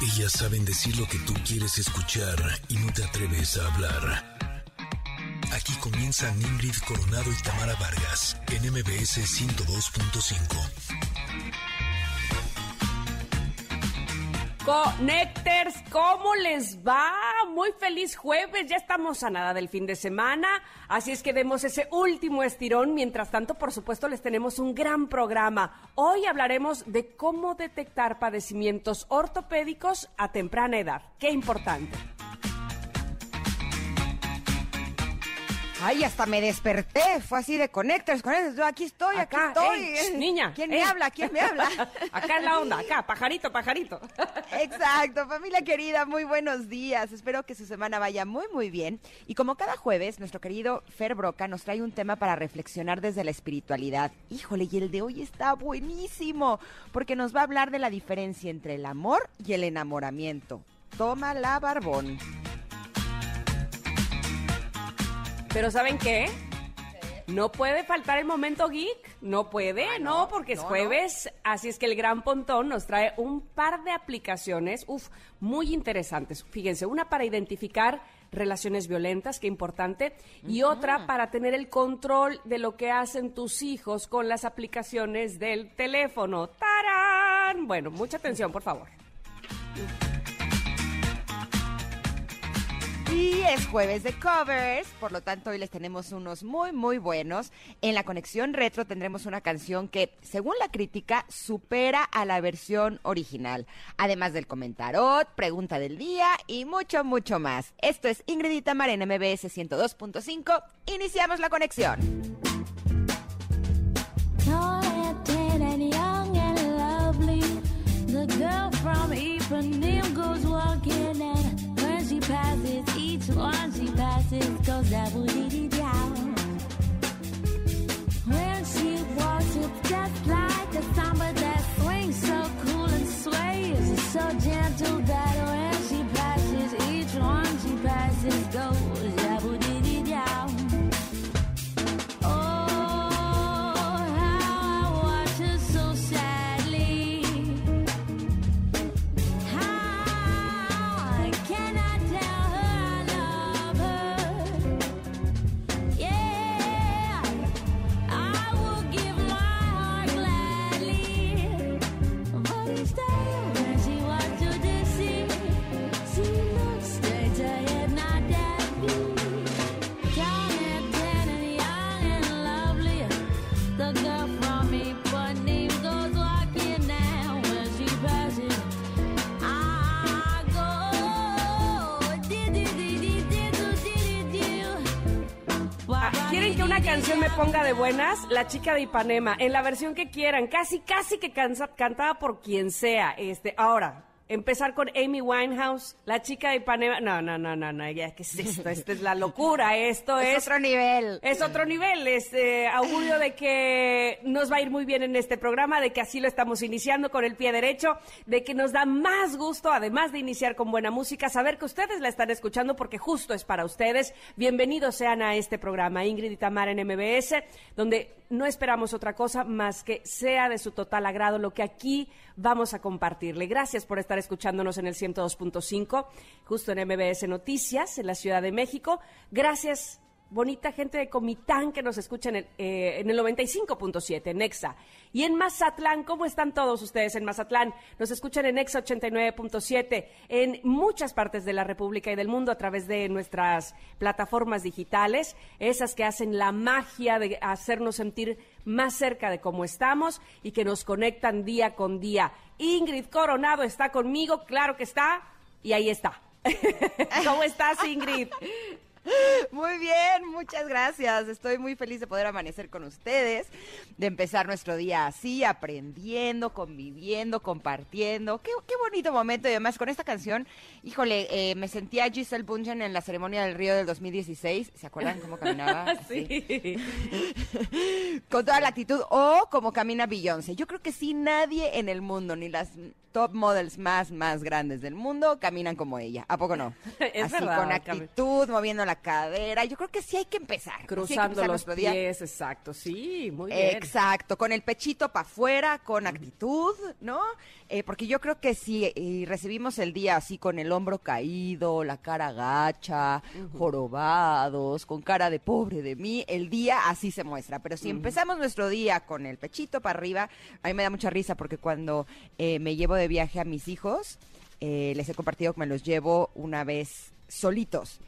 Ellas saben decir lo que tú quieres escuchar y no te atreves a hablar. Aquí comienzan Ingrid Coronado y Tamara Vargas en MBS 102.5. Connectors, ¿cómo les va? Muy feliz jueves, ya estamos a nada del fin de semana, así es que demos ese último estirón. Mientras tanto, por supuesto, les tenemos un gran programa. Hoy hablaremos de cómo detectar padecimientos ortopédicos a temprana edad. Qué importante. Ay, hasta me desperté. Fue así de conectores, conectores. Yo aquí estoy, aquí estoy. niña. ¿Quién me habla? ¿Quién me habla? acá es la onda, acá, pajarito, pajarito. Exacto, familia querida, muy buenos días. Espero que su semana vaya muy, muy bien. Y como cada jueves, nuestro querido Fer Broca nos trae un tema para reflexionar desde la espiritualidad. Híjole, y el de hoy está buenísimo, porque nos va a hablar de la diferencia entre el amor y el enamoramiento. Toma la barbón. Pero ¿saben qué? No puede faltar el momento geek, no puede, ah, no, porque es jueves, así es que el Gran Pontón nos trae un par de aplicaciones, uf, muy interesantes. Fíjense, una para identificar relaciones violentas, qué importante, y otra para tener el control de lo que hacen tus hijos con las aplicaciones del teléfono. ¡Tarán! Bueno, mucha atención, por favor. Y es jueves de covers, por lo tanto hoy les tenemos unos muy muy buenos. En la conexión retro tendremos una canción que, según la crítica, supera a la versión original. Además del comentarot, pregunta del día y mucho mucho más. Esto es Ingrid y Tamar en MBS 102.5. Iniciamos la conexión. Once she passes, goes double dee down. When she walks, it's just like a samba that swings so cool and sways so gentle that ponga de buenas, La chica de Ipanema, en la versión que quieran, casi, casi que cantada por quien sea. Este, ahora, empezar con Amy Winehouse, la chica de Ipanema. No, no, no, no, no, ya, ¿qué es esto? Esto es la locura, esto es... Es otro nivel. Es otro nivel, este augurio de que nos va a ir muy bien en este programa, de que así lo estamos iniciando con el pie derecho, de que nos da más gusto, además de iniciar con buena música, saber que ustedes la están escuchando porque justo es para ustedes. Bienvenidos sean a este programa, Ingrid y Tamar en MBS, donde no esperamos otra cosa más que sea de su total agrado lo que aquí vamos a compartirle. Gracias por estar escuchándonos en el 102.5, justo en MBS Noticias, en la Ciudad de México. Gracias bonita gente de Comitán que nos escucha en el, eh, en el 95.7, en EXA. Y en Mazatlán, ¿cómo están todos ustedes en Mazatlán? Nos escuchan en EXA 89.7, en muchas partes de la República y del mundo a través de nuestras plataformas digitales, esas que hacen la magia de hacernos sentir más cerca de cómo estamos y que nos conectan día con día. Ingrid Coronado está conmigo, claro que está, y ahí está. ¿Cómo estás, Ingrid? Muy bien, muchas gracias. Estoy muy feliz de poder amanecer con ustedes, de empezar nuestro día así, aprendiendo, conviviendo, compartiendo. Qué, bonito momento. Y además con esta canción, híjole, eh, me sentía Giselle Bundchen en la ceremonia del Río del 2016. ¿Se acuerdan cómo caminaba? sí. con toda la actitud. O como camina Beyoncé. Yo creo que sí, nadie en el mundo, ni las top models más, más grandes del mundo, caminan como ella. ¿A poco no? Es así, con actitud, moviendo la la cadera. Yo creo que sí hay que empezar. Hay que Cruzando empezar los nuestro día. pies, exacto. Sí, muy bien. Exacto, con el pechito para afuera, con actitud, ¿no? Eh, porque yo creo que si eh, recibimos el día así con el hombro caído, la cara gacha, jorobados, con cara de pobre de mí, el día así se muestra. Pero si empezamos nuestro día con el pechito para arriba, a mí me da mucha risa porque cuando eh, me llevo de viaje a mis hijos, eh, les he compartido que me los llevo una vez solitos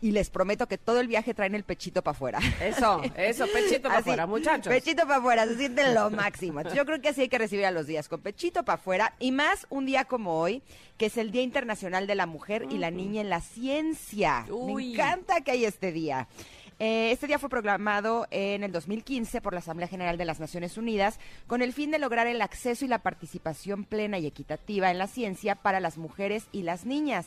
y les prometo que todo el viaje traen el pechito para afuera. Eso, eso, pechito para afuera, muchachos. Pechito para afuera, se siente lo máximo. Yo creo que así hay que recibir a los días, con pechito para afuera. Y más un día como hoy, que es el Día Internacional de la Mujer y la Niña en la Ciencia. Uy. Me encanta que hay este día. Eh, este día fue proclamado en el 2015 por la Asamblea General de las Naciones Unidas con el fin de lograr el acceso y la participación plena y equitativa en la ciencia para las mujeres y las niñas.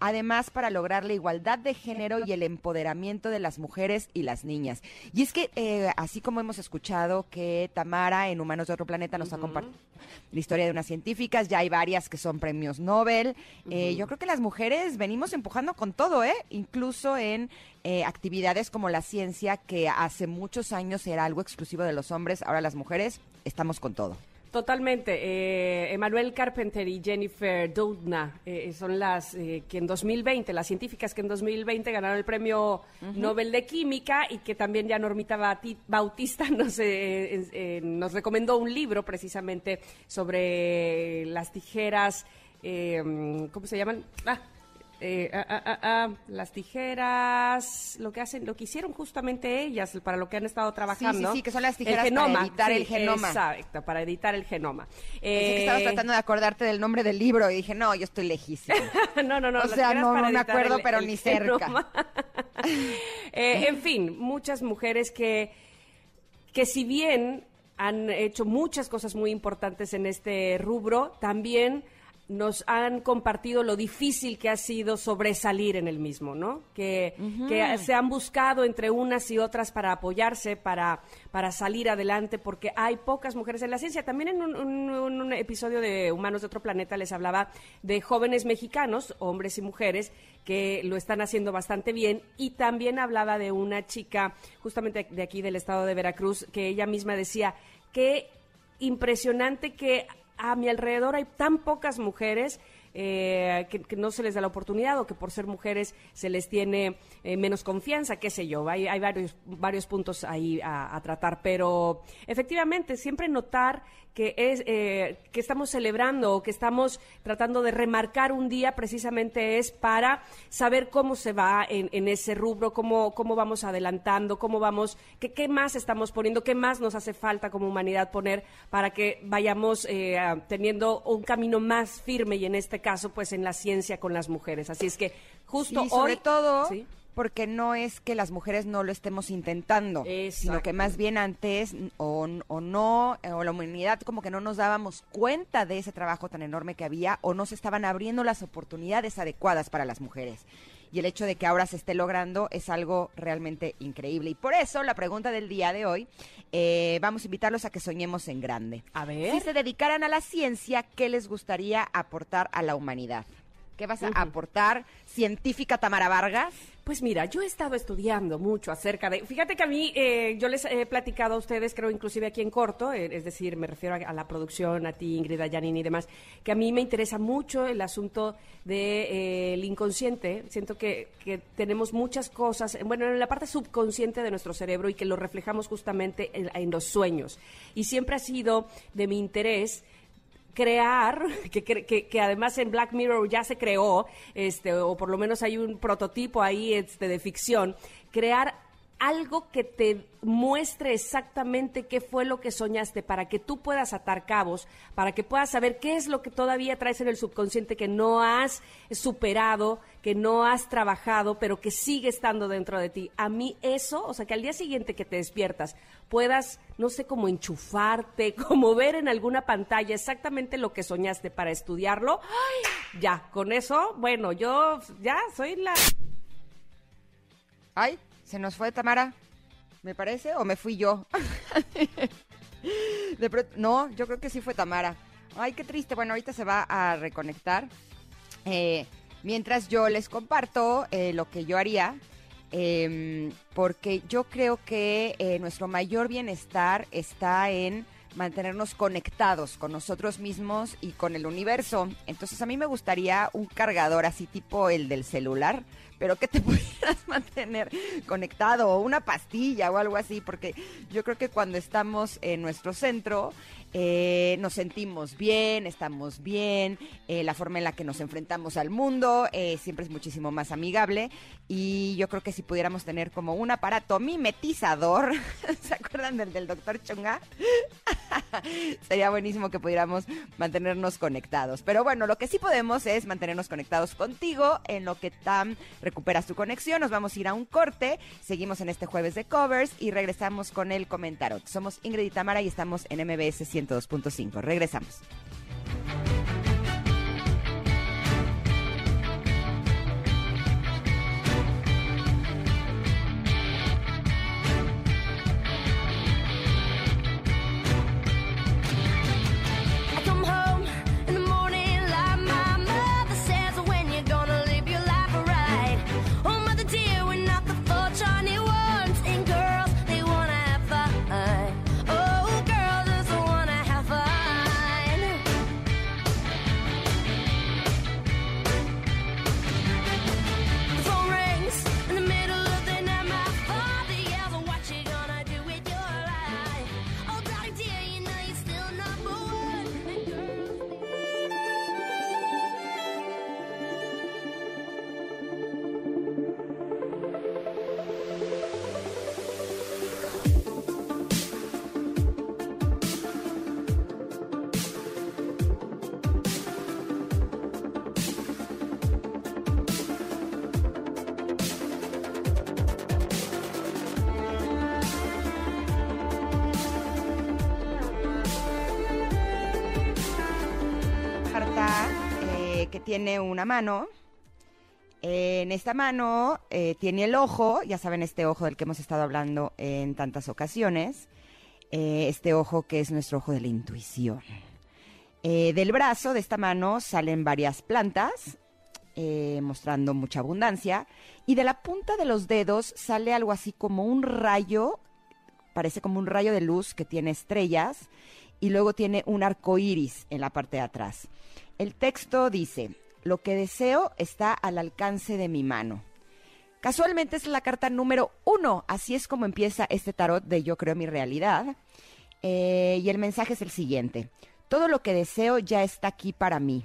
Además, para lograr la igualdad de género y el empoderamiento de las mujeres y las niñas. Y es que, eh, así como hemos escuchado que Tamara en Humanos de Otro Planeta nos ha compartido la historia de unas científicas, ya hay varias que son premios Nobel. Eh, yo creo que las mujeres venimos empujando con todo, ¿eh? Incluso en eh, actividades como la ciencia, que hace muchos años era algo exclusivo de los hombres, ahora las mujeres estamos con todo. Totalmente. Eh, Emmanuel Carpenter y Jennifer Doudna eh, son las eh, que en 2020, las científicas que en 2020 ganaron el premio Nobel de Química y que también ya Normita Bautista nos, eh, eh, eh, nos recomendó un libro precisamente sobre las tijeras, eh, ¿cómo se llaman? Ah, eh, ah, ah, ah, ah, las tijeras, lo que hacen, lo que hicieron justamente ellas, para lo que han estado trabajando. sí, que son las El tijeras para editar el genoma. Exacto, para editar el genoma. Pensé que estabas Eh, tratando de acordarte del nombre del libro y dije, no, yo estoy lejísima. no, no, no. O sea, no, no me acuerdo, el- pero el ni cerca. Eh, en fin, muchas mujeres que, que si bien han hecho muchas cosas muy importantes en este rubro, también nos han compartido lo difícil que ha sido sobresalir en el mismo, ¿no? Que, que se han buscado entre unas y otras para apoyarse, para, para salir adelante, porque hay pocas mujeres en la ciencia. También en un, un- un episodio de Humanos de otro planeta les hablaba de jóvenes mexicanos, hombres y mujeres, que lo están haciendo bastante bien. Y también hablaba de una chica, justamente de aquí del estado de Veracruz, que ella misma decía que impresionante que a mi alrededor hay tan pocas mujeres eh, que, no se les da la oportunidad o que por ser mujeres se les tiene eh, menos confianza, qué sé yo. Hay, hay varios, varios puntos ahí a, a tratar, pero efectivamente siempre notar que es eh, que estamos celebrando o que estamos tratando de remarcar un día precisamente es para saber cómo se va en, en ese rubro, cómo, cómo vamos adelantando, cómo vamos, qué, qué más estamos poniendo, qué más nos hace falta como humanidad poner para que vayamos eh, teniendo un camino más firme y en este caso pues en la ciencia con las mujeres. Así es que justo Sí, sobre hoy... todo Sí. Porque no es que las mujeres no lo estemos intentando, sino que más bien antes o no, eh, o la humanidad como que no nos dábamos cuenta de ese trabajo tan enorme que había o no se estaban abriendo las oportunidades adecuadas para las mujeres. Y el hecho de que ahora se esté logrando es algo realmente increíble. Y por eso la pregunta del día de hoy, eh, vamos a invitarlos a que soñemos en grande. A ver. Si se dedicaran a la ciencia, ¿qué les gustaría aportar a la humanidad? ¿Qué vas a aportar, científica Tamara Vargas? Pues mira, yo he estado estudiando mucho acerca de... Fíjate que a mí, eh, yo les he platicado a ustedes, creo inclusive aquí en corto, eh, es decir, me refiero a, la producción, a ti, Ingrid, a Janine y demás, que a mí me interesa mucho el asunto del inconsciente. Siento que, que tenemos muchas cosas, bueno, en la parte subconsciente de nuestro cerebro y que lo reflejamos justamente en- en los sueños. Y siempre ha sido de mi interés crear, que, que, que- además en Black Mirror ya se creó, este, o por lo menos hay un prototipo ahí este, de ficción, crear algo que te muestre exactamente qué fue lo que soñaste para que tú puedas atar cabos, para que puedas saber qué es lo que todavía traes en el subconsciente que no has superado, que no has trabajado, pero que sigue estando dentro de ti. A mí eso, o sea, que al día siguiente que te despiertas puedas, no sé, como enchufarte, como ver en alguna pantalla exactamente lo que soñaste para estudiarlo. Ya, con eso, bueno, yo ya soy la... Ay, se nos fue Tamara, me parece, o me fui yo. De no, yo creo que sí fue Tamara. Ay, qué triste. Bueno, ahorita se va a reconectar. Eh, mientras yo les comparto eh, lo que yo haría. em, porque yo creo que eh, nuestro mayor bienestar está en mantenernos conectados con nosotros mismos y con el universo. Entonces a mí me gustaría un cargador así tipo el del celular, pero que te pudieras mantener conectado o una pastilla o algo así, porque yo creo que cuando estamos en nuestro centro eh, nos sentimos bien, estamos bien, eh, la forma en la que nos enfrentamos al mundo eh, siempre es muchísimo más amigable y yo creo que si pudiéramos tener como un aparato mimetizador, ¿se acuerdan del del doctor Chunga? Sería buenísimo que pudiéramos mantenernos conectados. Pero bueno, lo que sí podemos es mantenernos conectados contigo en lo que Tam recuperas tu conexión. Nos vamos a ir a un corte, seguimos en este jueves de covers y regresamos con el comentario. Somos Ingrid y Tamara y estamos en MBS 102.5. Regresamos. Tiene una mano. En esta mano eh, tiene el ojo, ya saben, este ojo del que hemos estado hablando en tantas ocasiones. Eh, este ojo que es nuestro ojo de la intuición. Eh, del brazo de esta mano salen varias plantas, mostrando mucha abundancia. Y de la punta de los dedos sale algo así como un rayo, parece como un rayo de luz que tiene estrellas y luego tiene un arco iris en la parte de atrás. El texto dice: Lo que deseo está al alcance de mi mano. Casualmente es la carta número uno, así es como empieza este tarot de Yo creo mi realidad. Eh, y el mensaje es el siguiente: Todo lo que deseo ya está aquí para mí.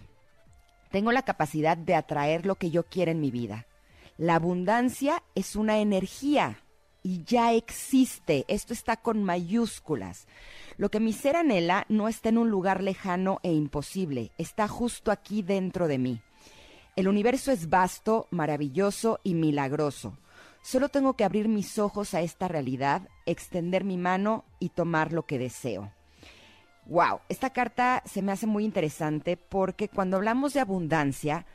Tengo la capacidad de atraer lo que yo quiero en mi vida. La abundancia es una energía y ya existe. Esto está con mayúsculas. Lo que mi ser anhela no está en un lugar lejano e imposible, está justo aquí dentro de mí. El universo es vasto, maravilloso y milagroso. Solo tengo que abrir mis ojos a esta realidad, extender mi mano y tomar lo que deseo. Wow, esta carta se me hace muy interesante porque cuando hablamos de abundancia,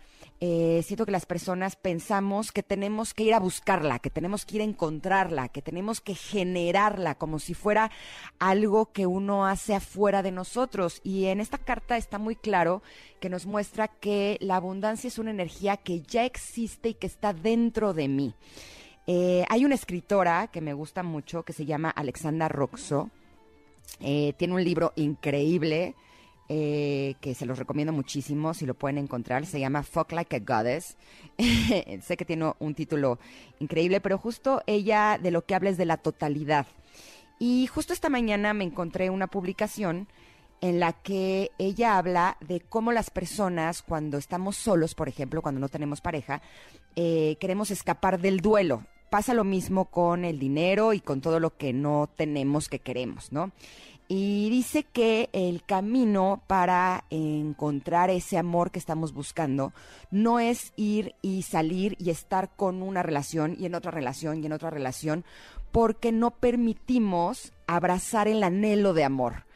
eh, siento que las personas pensamos que tenemos que ir a buscarla, que tenemos que ir a encontrarla, que tenemos que generarla como si fuera algo que uno hace afuera de nosotros. Y en esta carta está muy claro que nos muestra que la abundancia es una energía que ya existe y que está dentro de mí. Eh, hay una escritora que me gusta mucho que se llama Alexandra Roxo. Eh, tiene un libro increíble eh, que se los recomiendo muchísimo si lo pueden encontrar. Se llama Fuck Like a Goddess. sé que tiene un título increíble, pero justo ella de lo que habla es de la totalidad. Y justo esta mañana me encontré una publicación en la que ella habla de cómo las personas cuando estamos solos, por ejemplo, cuando no tenemos pareja, eh, queremos escapar del duelo. Pasa lo mismo con el dinero y con todo lo que no tenemos que queremos, ¿no? Y dice que el camino para encontrar ese amor que estamos buscando no es ir y salir y estar con una relación y en otra relación y en otra relación, porque no permitimos abrazar el anhelo de amor.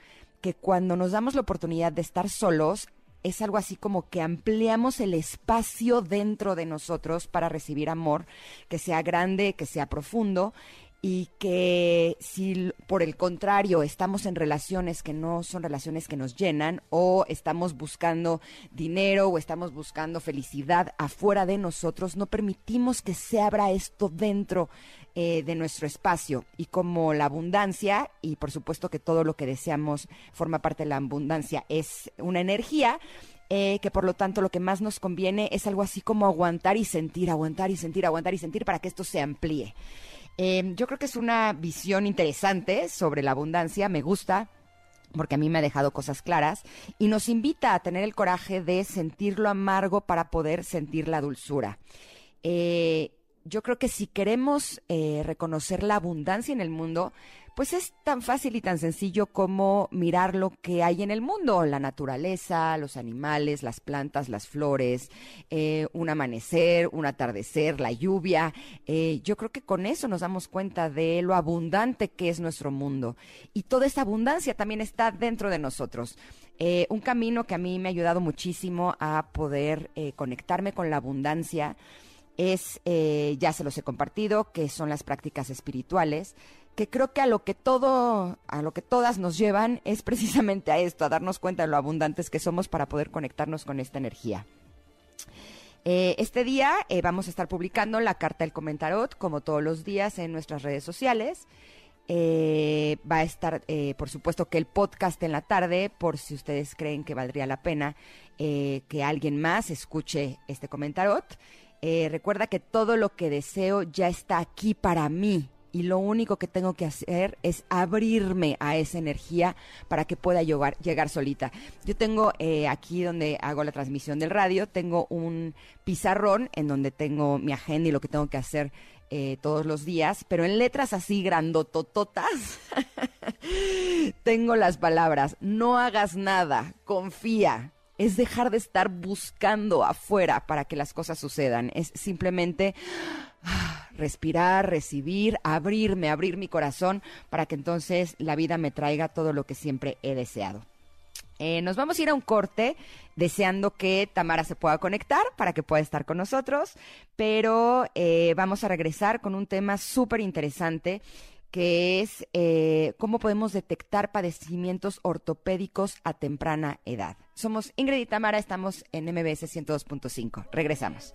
Que cuando nos damos la oportunidad de estar solos, es algo así como que ampliamos el espacio dentro de nosotros para recibir amor, que sea grande, que sea profundo. Y que si por el contrario estamos en relaciones que no son relaciones que nos llenan o estamos buscando dinero o estamos buscando felicidad afuera de nosotros, no permitimos que se abra esto dentro eh, de nuestro espacio y como la abundancia y por supuesto que todo lo que deseamos forma parte de la abundancia es una energía eh, que por lo tanto lo que más nos conviene es algo así como aguantar y sentir, aguantar y sentir, aguantar y sentir para que esto se amplíe. Eh, yo creo que es una visión interesante sobre la abundancia, me gusta porque a mí me ha dejado cosas claras y nos invita a tener el coraje de sentir lo amargo para poder sentir la dulzura. Eh, yo creo que si queremos eh, reconocer la abundancia en el mundo, pues es tan fácil y tan sencillo como mirar lo que hay en el mundo, la naturaleza, los animales, las plantas, las flores, eh, un amanecer, un atardecer, la lluvia. Eh, yo creo que con eso nos damos cuenta de lo abundante que es nuestro mundo. Y toda esa abundancia también está dentro de nosotros. Eh, un camino que a mí me ha ayudado muchísimo a poder conectarme con la abundancia es, ya se los he compartido, que son las prácticas espirituales, que creo que a lo que todo, a lo que todas nos llevan es precisamente a esto, a darnos cuenta de lo abundantes que somos para poder conectarnos con esta energía. Eh, este día eh, vamos a estar publicando la carta del comentarot, como todos los días, en nuestras redes sociales. Eh, va a estar, por supuesto, que el podcast en la tarde, por si ustedes creen que valdría la pena que alguien más escuche este comentarot. Recuerda que todo lo que deseo ya está aquí para mí y lo único que tengo que hacer es abrirme a esa energía para que pueda llegar, solita. Yo tengo eh, aquí donde hago la transmisión del radio, tengo un pizarrón en donde tengo mi agenda y lo que tengo que hacer eh, todos los días, pero en letras así grandotototas tengo las palabras, no hagas nada, confía. Es dejar de estar buscando afuera para que las cosas sucedan. Es simplemente respirar, recibir, abrirme, abrir mi corazón para que entonces la vida me traiga todo lo que siempre he deseado. Eh, nos vamos a ir a un corte deseando que Tamara se pueda conectar para que pueda estar con nosotros, pero eh, vamos a regresar con un tema súper interesante que es eh, cómo podemos detectar padecimientos ortopédicos a temprana edad. Somos Ingrid y Tamara, estamos en MBS 102.5. Regresamos.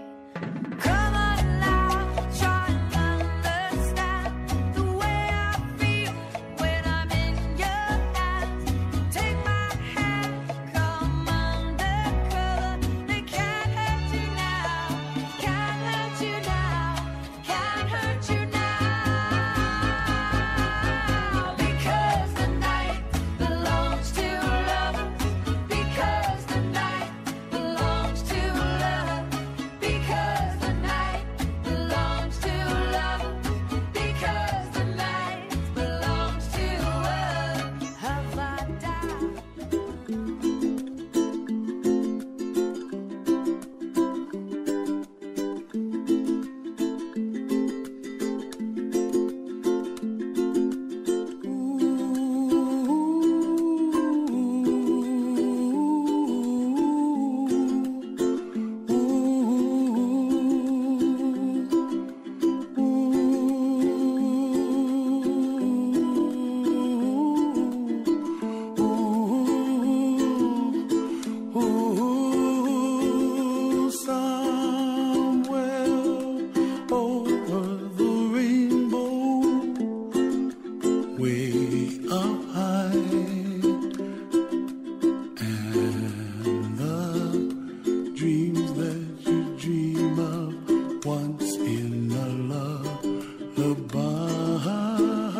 bahar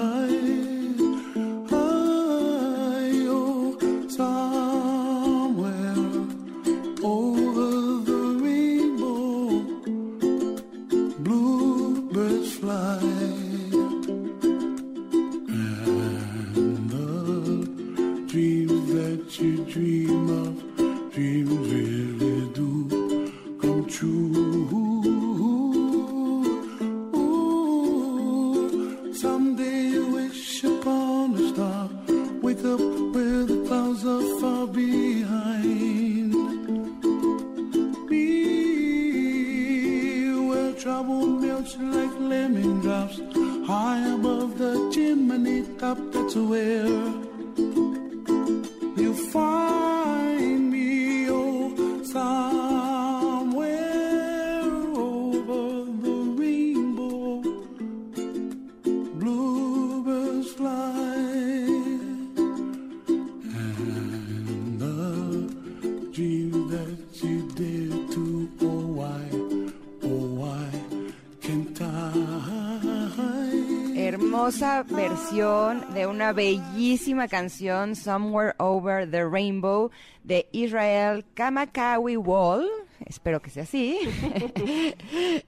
una bellísima canción, Somewhere Over the Rainbow, de Israel Kamakawi Wall. Espero que sea así.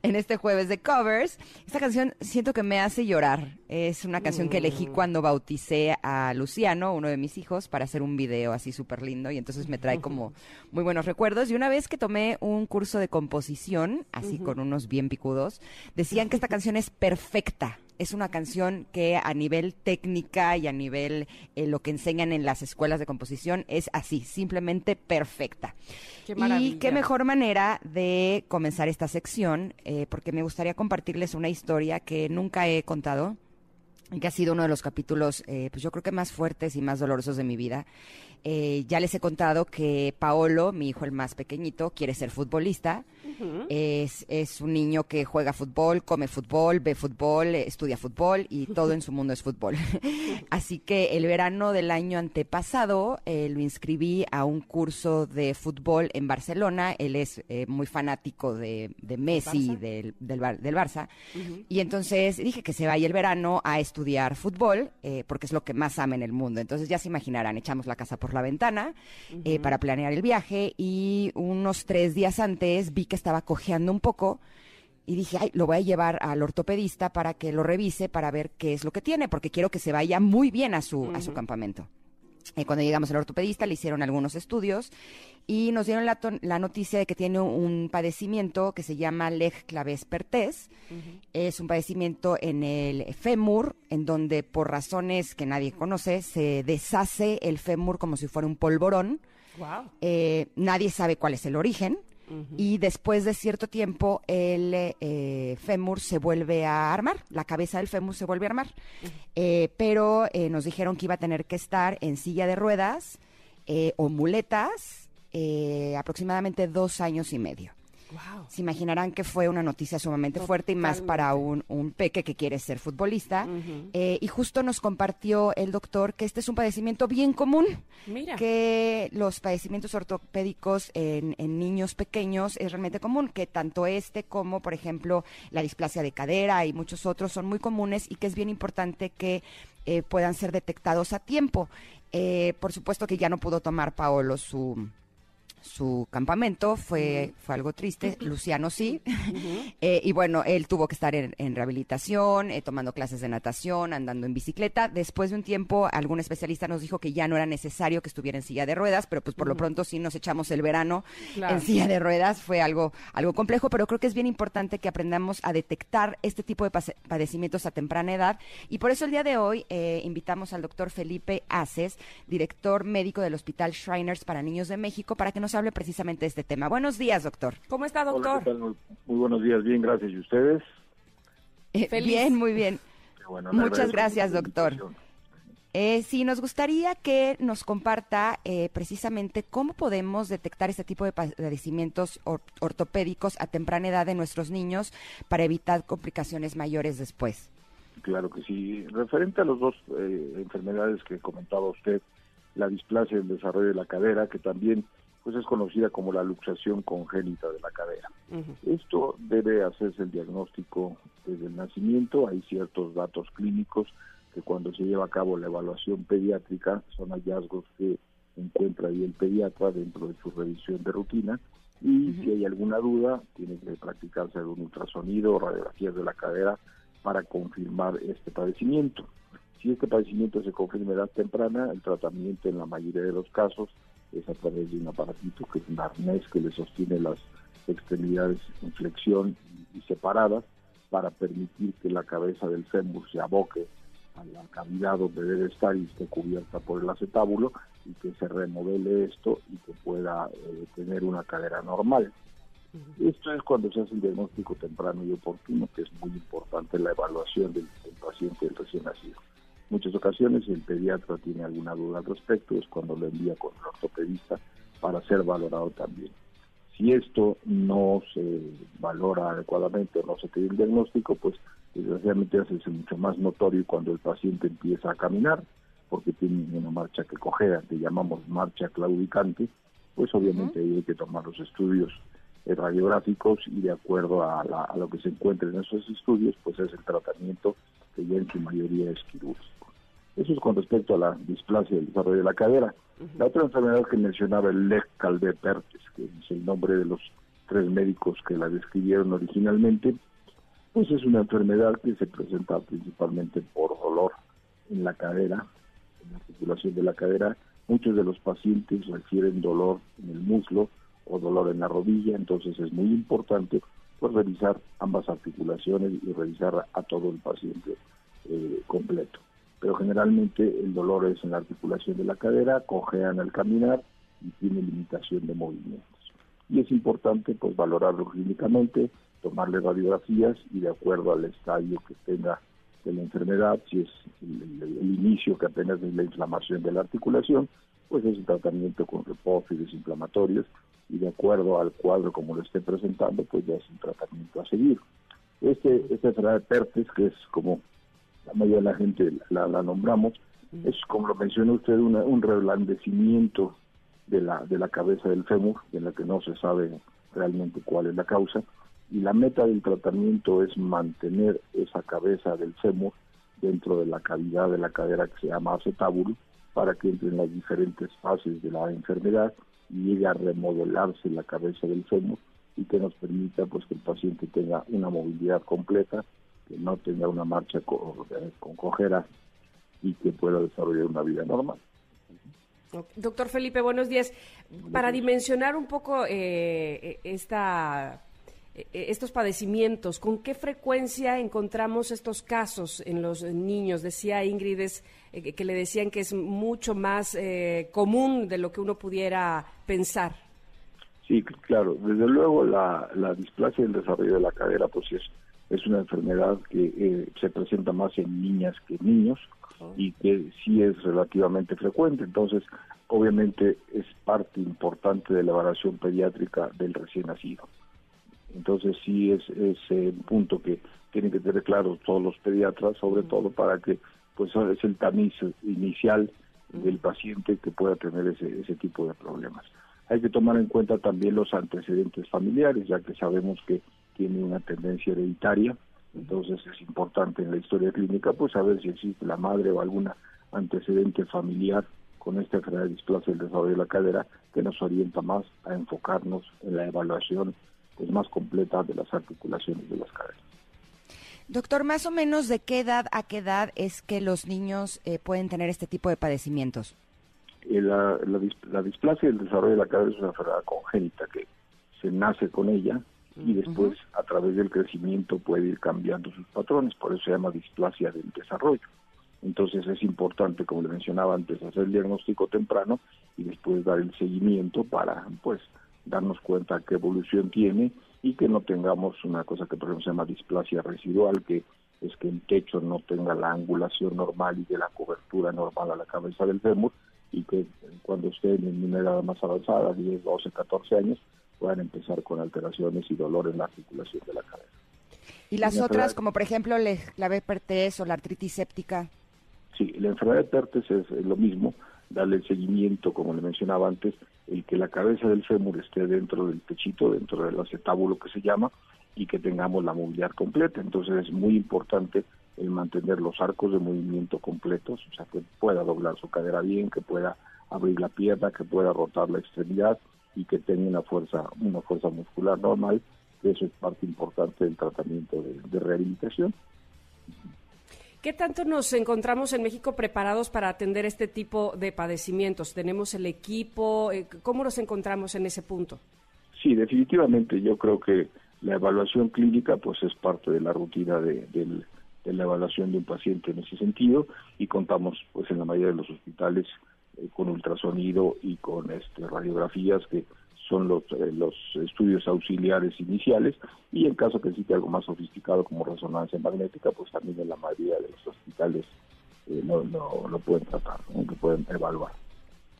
en este jueves de covers. Esta canción siento que me hace llorar. Es una canción que elegí cuando bauticé a Luciano, uno de mis hijos, para hacer un video así súper lindo. Y entonces me trae como muy buenos recuerdos. Y una vez que tomé un curso de composición, así con unos bien picudos, decían que esta canción es perfecta es una canción que a nivel técnica y a nivel eh, lo que enseñan en las escuelas de composición es así, simplemente perfecta. Qué y qué mejor manera de comenzar esta sección, eh, porque me gustaría compartirles una historia que nunca he contado y que ha sido uno de los capítulos, eh, pues yo creo que más fuertes y más dolorosos de mi vida. Eh, ya les he contado que Paolo, mi hijo el más pequeñito, quiere ser futbolista. Es, es un niño que juega fútbol, come fútbol, ve fútbol, estudia fútbol y todo en su mundo es fútbol. Así que el verano del año antepasado eh, lo inscribí a un curso de fútbol en Barcelona. Él es eh, muy fanático de, de Messi, Barça? del, del, Bar- del Barça. Y entonces dije que se vaya el verano a estudiar fútbol, eh, porque es lo que más ama en el mundo. Entonces ya se imaginarán, echamos la casa por la ventana eh, para planear el viaje y unos tres días antes vi que estaba cojeando un poco y dije, ay, lo voy a llevar al ortopedista para que lo revise para ver qué es lo que tiene, porque quiero que se vaya muy bien a su, a su campamento. Eh, cuando llegamos al ortopedista le hicieron algunos estudios y nos dieron la, la noticia de que tiene un padecimiento que se llama Leg Claves Pertés. Es un padecimiento en el fémur, en donde por razones que nadie conoce se deshace el fémur como si fuera un polvorón. Wow. Eh, nadie sabe cuál es el origen. Y después de cierto tiempo, el eh, fémur se vuelve a armar, la cabeza del fémur se vuelve a armar. Eh, pero eh, nos dijeron que iba a tener que estar en silla de ruedas eh, o muletas eh, aproximadamente dos años y medio. Wow. Se imaginarán que fue una noticia sumamente fuerte y más para un, un peque que quiere ser futbolista. Eh, y justo nos compartió el doctor que este es un padecimiento bien común. Mira. Que los padecimientos ortopédicos en, en niños pequeños es realmente común. Que tanto este como, por ejemplo, la displasia de cadera y muchos otros son muy comunes y que es bien importante que eh, puedan ser detectados a tiempo. Eh, por supuesto que ya no pudo tomar Paolo su su campamento, fue, fue algo triste, Luciano sí, Eh, y bueno, él tuvo que estar en, en rehabilitación, eh, tomando clases de natación, andando en bicicleta. Después de un tiempo, algún especialista nos dijo que ya no era necesario que estuviera en silla de ruedas, pero pues por lo pronto sí nos echamos el verano Claro. en silla de ruedas, fue algo, algo complejo, pero creo que es bien importante que aprendamos a detectar este tipo de padecimientos a temprana edad, y por eso el día de hoy eh, invitamos al doctor Felipe Aces, director médico del Hospital Shriners para Niños de México, para que nos hable precisamente de este tema. Buenos días, doctor. ¿Cómo está, Hola, doctor? ¿qué tal? Muy, muy buenos días, bien, gracias. ¿Y ustedes? Eh, Feliz. Bien, muy bien. Bueno, Muchas gracias, doctor. Eh, sí, nos gustaría que nos comparta eh, precisamente cómo podemos detectar este tipo de padecimientos or- ortopédicos a temprana edad de nuestros niños para evitar complicaciones mayores después. Claro que sí. Referente a las dos eh, enfermedades que comentaba usted, la displasia del desarrollo de la cadera, que también pues es conocida como la luxación congénita de la cadera. Esto debe hacerse el diagnóstico desde el nacimiento. Hay ciertos datos clínicos que cuando se lleva a cabo la evaluación pediátrica son hallazgos que encuentra ahí el pediatra dentro de su revisión de rutina. Y si hay alguna duda, tiene que practicarse algún ultrasonido o radiografías de la cadera para confirmar este padecimiento. Si este padecimiento se confirma a edad temprana, el tratamiento en la mayoría de los casos es a través de un aparatito que es un arnés que le sostiene las extremidades en flexión y separadas para permitir que la cabeza del fémur se aboque a la cavidad donde debe estar y esté cubierta por el acetábulo y que se remodele esto y que pueda eh, tener una cadera normal. Esto es cuando se hace el diagnóstico temprano y oportuno, que es muy importante la evaluación del, del paciente del recién nacido. Muchas ocasiones el pediatra tiene alguna duda al respecto, es cuando lo envía con el ortopedista para ser valorado también. Si esto no se valora adecuadamente o no se tiene el diagnóstico, pues desgraciadamente hace mucho más notorio cuando el paciente empieza a caminar, porque tiene una marcha que cojea, que llamamos marcha claudicante, pues obviamente ahí hay que tomar los estudios eh, radiográficos y de acuerdo a, la- a lo que se encuentre en esos estudios, pues es el tratamiento que ya en su mayoría es quirúrgico. Eso es con respecto a la displasia del desarrollo de la cadera. La otra enfermedad que mencionaba el Lech calvé pertes que es el nombre de los tres médicos que la describieron originalmente, pues es una enfermedad que se presenta principalmente por dolor en la cadera, en la articulación de la cadera. Muchos de los pacientes refieren dolor en el muslo o dolor en la rodilla, entonces es muy importante pues revisar ambas articulaciones y revisar a todo el paciente eh, completo. Pero generalmente el dolor es en la articulación de la cadera, cojean al caminar y tiene limitación de movimientos. Y es importante pues valorarlo clínicamente, tomarle radiografías y de acuerdo al estadio que tenga de la enfermedad, si es el, el- el inicio que apenas es la inflamación de la articulación, pues es un tratamiento con reposo y desinflamatorios y de acuerdo al cuadro como lo esté presentando, pues ya es un tratamiento a seguir. Este, esta enfermedad de Pertes, que es como la mayoría de la gente la, la nombramos, es como lo mencionó usted, una- un reblandecimiento de la, de la cabeza del fémur, de la que no se sabe realmente cuál es la causa, y la meta del tratamiento es mantener esa cabeza del fémur dentro de la cavidad de la cadera que se llama acetábulo, para que entre en las diferentes fases de la enfermedad y llegue a remodelarse la cabeza del fémur y que nos permita pues que el paciente tenga una movilidad completa, que no tenga una marcha eh, con cojera y que pueda desarrollar una vida normal. Doctor Felipe, buenos días. Para dimensionar un poco eh, esta, eh, estos padecimientos, ¿con qué frecuencia encontramos estos casos en los niños? Decía Ingrid es, eh, que- le decían que es mucho más eh, común de lo que uno pudiera pensar. Sí, claro. Desde luego la, la displasia del desarrollo de la cadera pues es, es una enfermedad que eh, se presenta más en niñas que en niños y que sí es relativamente frecuente. Entonces, obviamente es parte importante de la evaluación pediátrica del recién nacido. Entonces sí es, es eh, un punto que tienen que tener claro todos los pediatras, sobre todo para que pues es el tamiz inicial del paciente que pueda tener ese, ese tipo de problemas. Hay que tomar en cuenta también los antecedentes familiares, ya que sabemos que tiene una tendencia hereditaria, entonces es importante en la historia clínica pues saber si existe la madre o alguna antecedente familiar con esta enfermedad de displasia del desarrollo de la cadera que nos orienta más a enfocarnos en la evaluación pues más completa de las articulaciones de las caderas. Doctor, más o menos de qué edad a qué edad es que los niños eh, pueden tener este tipo de padecimientos. Eh, la, la, la displasia del desarrollo de la cadera es una enfermedad congénita que se nace con ella y después a través del crecimiento puede ir cambiando sus patrones, por eso se llama displasia del desarrollo. Entonces es importante, como le mencionaba antes, hacer el diagnóstico temprano y después dar el seguimiento para pues darnos cuenta qué evolución tiene y que no tengamos una cosa que por ejemplo se llama displasia residual, que es que el techo no tenga la angulación normal y de la cobertura normal a la cabeza del fémur y que cuando estén en una edad más avanzada, 10, 12, 14 años, puedan empezar con alteraciones y dolor en la articulación de la cadera. Y las otras, como por ejemplo le- la BPRTS o la artritis séptica. Sí, la enfermedad de Pertes es, es lo mismo, darle el seguimiento, como le mencionaba antes, el que la cabeza del fémur esté dentro del pechito, dentro del acetábulo que se llama, y que tengamos la movilidad completa. Entonces es muy importante el mantener los arcos de movimiento completos, o sea, que pueda doblar su cadera bien, que pueda abrir la pierna, que pueda rotar la extremidad y que tenga una fuerza, una fuerza muscular normal, eso es parte importante del tratamiento de- de rehabilitación. ¿Qué tanto nos encontramos en México preparados para atender este tipo de padecimientos? ¿Tenemos el equipo? Eh, ¿Cómo nos encontramos en ese punto? Sí, definitivamente yo creo que la evaluación clínica pues es parte de la rutina de, del- de la evaluación de un paciente en ese sentido y contamos pues en la mayoría de los hospitales eh, con ultrasonido y con este radiografías que son los, eh, los estudios auxiliares iniciales y en caso que existe algo más sofisticado como resonancia magnética, pues también en la mayoría de los hospitales eh, no, no, lo pueden tratar, ¿no? pueden evaluar.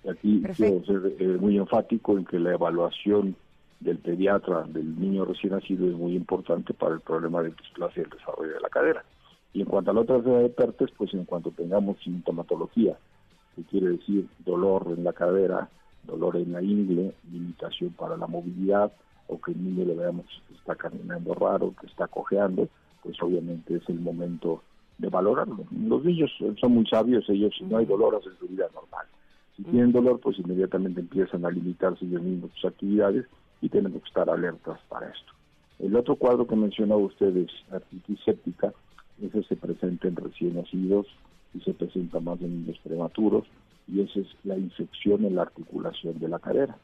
Y aquí Perfecto. quiero ser eh, muy enfático en que la evaluación del pediatra del niño recién nacido es muy importante para el problema de displasia y el desarrollo de la cadera. Y en cuanto a la otra enfermedad de Pertes, pues en cuanto tengamos sintomatología, que quiere decir dolor en la cadera, dolor en la ingle, limitación para la movilidad, o que el niño le veamos que está caminando raro, que está cojeando, pues obviamente es el momento de valorarlo. Los niños son muy sabios, ellos si no hay dolor hacen su vida normal. Si tienen dolor, pues inmediatamente empiezan a limitarse ellos mismos sus actividades y tenemos que estar alertas para esto. El otro cuadro que mencionaba usted es artritis séptica, ese se presenta en recién nacidos y se presenta más en niños prematuros y esa es la infección en la articulación de la cadera.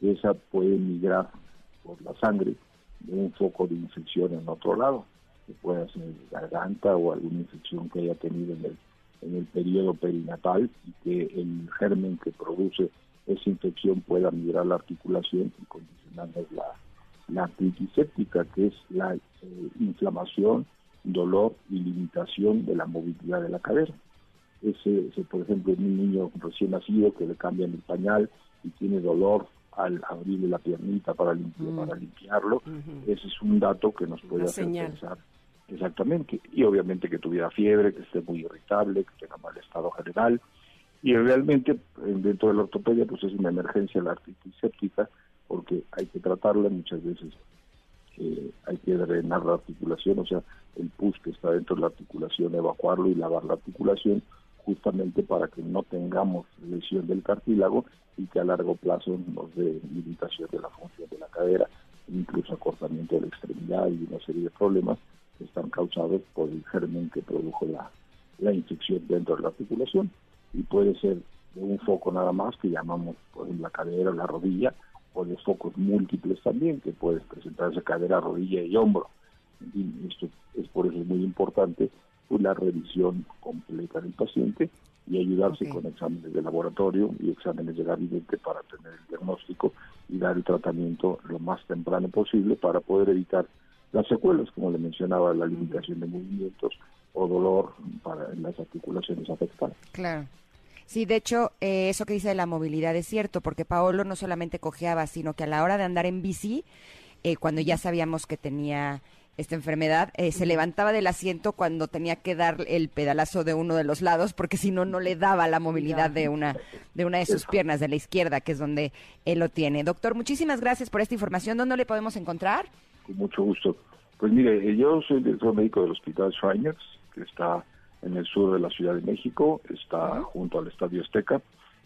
Esa puede migrar por la sangre de un foco de infección en otro lado, que puede ser garganta o alguna infección que haya tenido en el, en el periodo perinatal y que el germen que produce esa infección pueda migrar la articulación y condicionarnos la, la artritis que es la eh, inflamación, dolor y limitación de la movilidad de la cadera. Ese, ese, por ejemplo, en un niño recién nacido que le cambian el pañal y tiene dolor al abrirle la piernita para, limpi- para limpiarlo, ese es un dato que nos puede Una hacer señal. pensar exactamente. Y obviamente que tuviera fiebre, que esté muy irritable, que tenga mal estado general. Y realmente dentro de la ortopedia pues es una emergencia la artritis séptica porque hay que tratarla muchas veces eh, hay que drenar la articulación, o sea, el pus que está dentro de la articulación, evacuarlo y lavar la articulación, justamente para que no tengamos lesión del cartílago y que a largo plazo nos dé limitación de la función de la cadera, incluso acortamiento de la extremidad y una serie de problemas que están causados por el germen que produjo la, la infección dentro de la articulación. Y puede ser de un foco nada más, que llamamos ejemplo, la cadera o la rodilla, o de focos múltiples también, que puedes presentarse cadera, rodilla y hombro. Y esto es por eso es muy importante pues, la revisión completa del paciente y ayudarse Ok. con exámenes de laboratorio y exámenes de gabinete para tener el diagnóstico y dar el tratamiento lo más temprano posible para poder evitar las secuelas, como le mencionaba, la limitación de movimientos o dolor para en las articulaciones afectadas. Claro. Sí, de hecho, eh, eso que dice de la movilidad es cierto, porque Paolo no solamente cojeaba, sino que a la hora de andar en bici, eh, cuando ya sabíamos que tenía esta enfermedad, eh, se levantaba del asiento cuando tenía que dar el pedalazo de uno de los lados, porque si no, no le daba la movilidad de una, de una de sus piernas, de la izquierda, que es donde él lo tiene. Doctor, muchísimas gracias por esta información. ¿Dónde le podemos encontrar? Con mucho gusto. Pues mire, eh, yo soy director médico del Hospital Shriners, que está en el sur de la Ciudad de México, está junto al Estadio Azteca.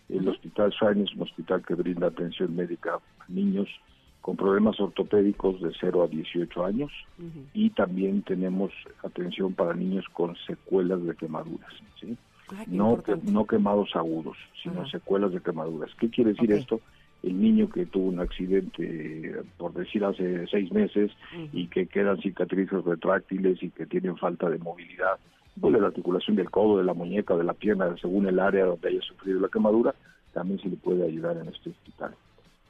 El Hospital Shriners es un hospital que brinda atención médica a niños con problemas ortopédicos de 0 a 18 años y también tenemos atención para niños con secuelas de quemaduras. ¿sí? Ay, qué no, que- no quemados agudos, sino secuelas de quemaduras. ¿Qué quiere decir esto? El niño que tuvo un accidente, por decir, hace seis meses y que quedan cicatrices retráctiles y que tienen falta de movilidad, pues de la articulación del codo, de la muñeca, de la pierna, según el área donde haya sufrido la quemadura, también se le puede ayudar en este hospital.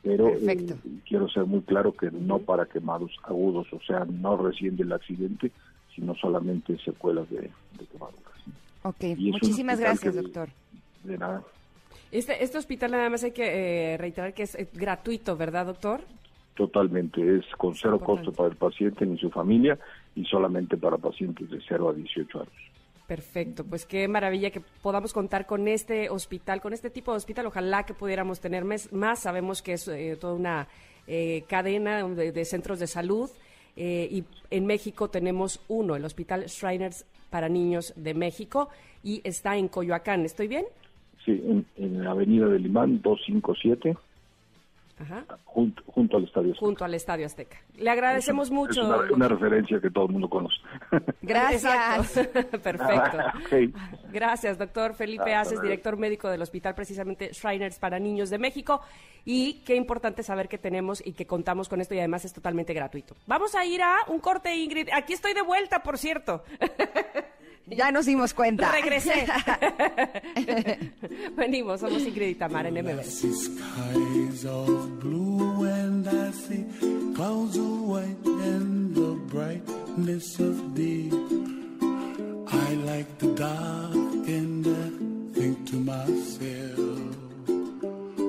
Pero eh, quiero ser muy claro que no para quemados agudos, o sea, no recién del accidente, sino solamente secuelas de, de quemaduras. Ok, muchísimas gracias, que- doctor. De nada. Este, este hospital nada más hay que eh, reiterar que es eh, gratuito, ¿verdad, doctor? Totalmente, es con cero Importante. costo para el paciente ni su familia y solamente para pacientes de 0 a 18 años. Perfecto, pues qué maravilla que podamos contar con este hospital, con este tipo de hospital. Ojalá que pudiéramos tener más. Sabemos que es eh, toda una eh, cadena de, de centros de salud eh, y en México tenemos uno, el Hospital Shriners para Niños de México y está en Coyoacán. ¿Estoy bien? Sí, en, en la avenida del Imán 257, Ajá. junto, junto al estadio. Azteca. Junto al Estadio Azteca. Le agradecemos Es mucho. una, una referencia que todo el mundo conoce. Gracias. Perfecto. Ok. Gracias, doctor Felipe Hasta Aces, luego. director médico del Hospital precisamente Shriners para Niños de México. Y qué importante saber que tenemos y que contamos con esto y además es totalmente gratuito. Vamos a ir a un corte, Ingrid. Aquí estoy de vuelta, por cierto. Ya nos dimos cuenta. Regresé. Venimos, somos Ingrid y Tamara en MBS. see skies of blue and I see clouds of white and the brightness of day. I like the dark and I think to myself,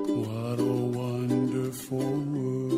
what a wonderful world.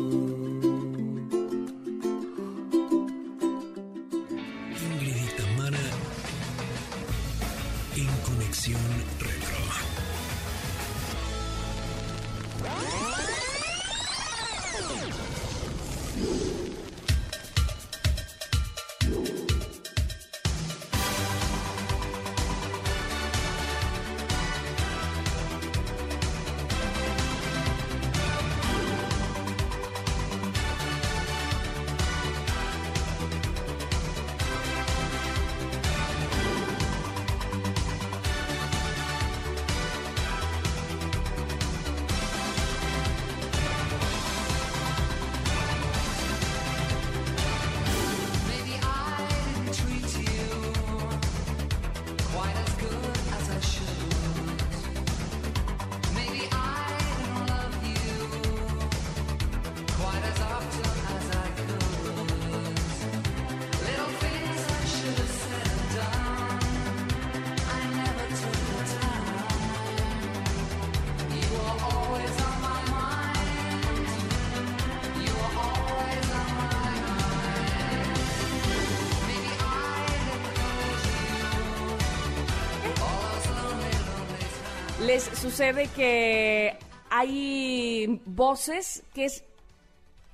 Les sucede que hay voces que es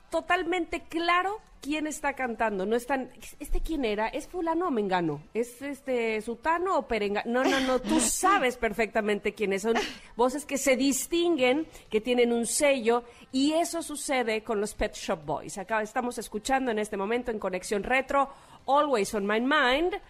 totalmente claro quién está cantando. No están, ¿este quién era? ¿Es fulano o mengano? ¿Es este sutano o perenga? No, no, no, tú sabes perfectamente quiénes son. Voces que se distinguen, que tienen un sello, y eso sucede con los Pet Shop Boys. Acá estamos escuchando en este momento en Conexión Retro, Always on My Mind.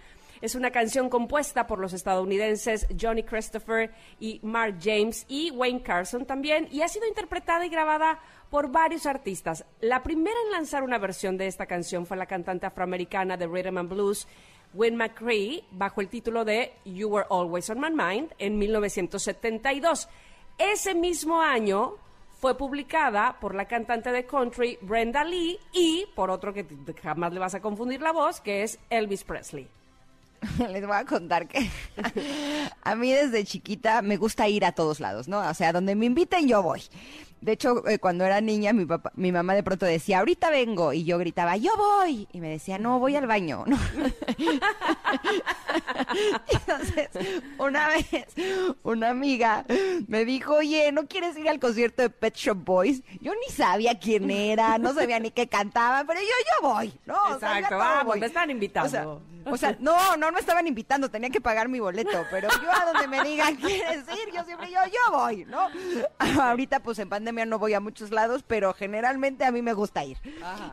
Es una canción compuesta por los estadounidenses Johnny Christopher y Mark James y Wayne Carson también y ha sido interpretada y grabada por varios artistas. La primera en lanzar una versión de esta canción fue la cantante afroamericana de Rhythm and Blues, Wynn McCree, bajo el título de You Were Always on My Mind en 1972. Ese mismo año fue publicada por la cantante de country Brenda Lee y por otro que jamás le vas a confundir la voz, que es Elvis Presley. Les voy a contar que a mí desde chiquita me gusta ir a todos lados, ¿no? O sea, donde me inviten yo voy. De hecho, eh, cuando era niña, mi, papá, mi mamá de pronto decía, ahorita vengo, y yo gritaba, yo voy, y me decía, no, voy al baño, ¿no? Entonces, una vez, una amiga me dijo, oye, ¿no quieres ir al concierto de Pet Shop Boys? Yo ni sabía quién era, no sabía ni qué cantaban, pero yo, yo voy, ¿no? O sea, Exacto, vamos, voy. me están invitando. O sea, o sea, no, no, no estaban invitando, tenía que pagar mi boleto, pero yo a donde me digan quieres ir, yo siempre yo, yo voy, ¿no? Ahorita pues en pandemia no voy a muchos lados, pero generalmente a mí me gusta ir.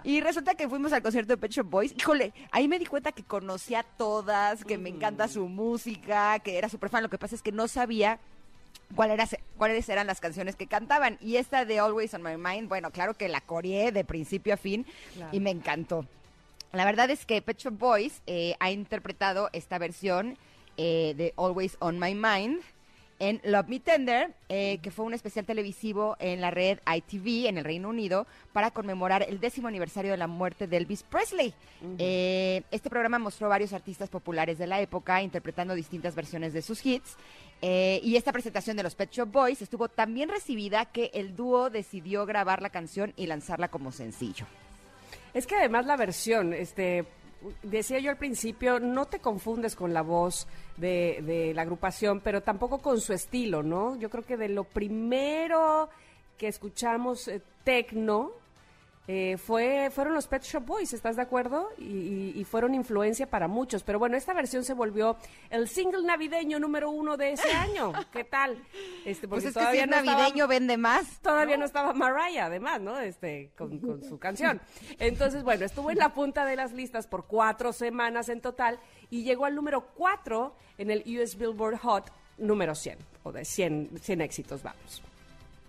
Y resulta que fuimos al concierto de Pet Shop Boys, híjole, ahí me di cuenta que conocía a todas, que me encanta su música, que era súper fan, lo que pasa es que no sabía cuál era, cuáles eran las canciones que cantaban. Y esta de Always on My Mind, bueno, claro que la coreé de principio a fin y me encantó. La verdad es que Pet Shop Boys eh, ha interpretado esta versión eh, de Always on My Mind en Love Me Tender, eh, que fue un especial televisivo en la red ITV en el Reino Unido para conmemorar el décimo aniversario de la muerte de Elvis Presley. Eh, este programa mostró varios artistas populares de la época interpretando distintas versiones de sus hits. eh, y esta presentación de los Pet Shop Boys estuvo tan bien recibida que el dúo decidió grabar la canción y lanzarla como sencillo. Es que además la versión, este, decía yo al principio, no te confundes con la voz de, de la agrupación, pero tampoco con su estilo, ¿no? Yo creo que de lo primero que escuchamos eh, tecno eh, fue, fueron los Pet Shop Boys, ¿estás de acuerdo? Y, y- y fueron influencia para muchos. Pero bueno, esta versión se volvió el single navideño número uno de ese año. ¿Qué tal? Este, Pues porque es que si es no estaba- navideño vende más. Todavía no, estaba Mariah, además, ¿no? Este, con, con su canción. Entonces, bueno, estuvo en la punta de las listas por cuatro semanas en total y llegó al número cuatro en el US Billboard Hot número 100, o de 100, 100 éxitos, vamos.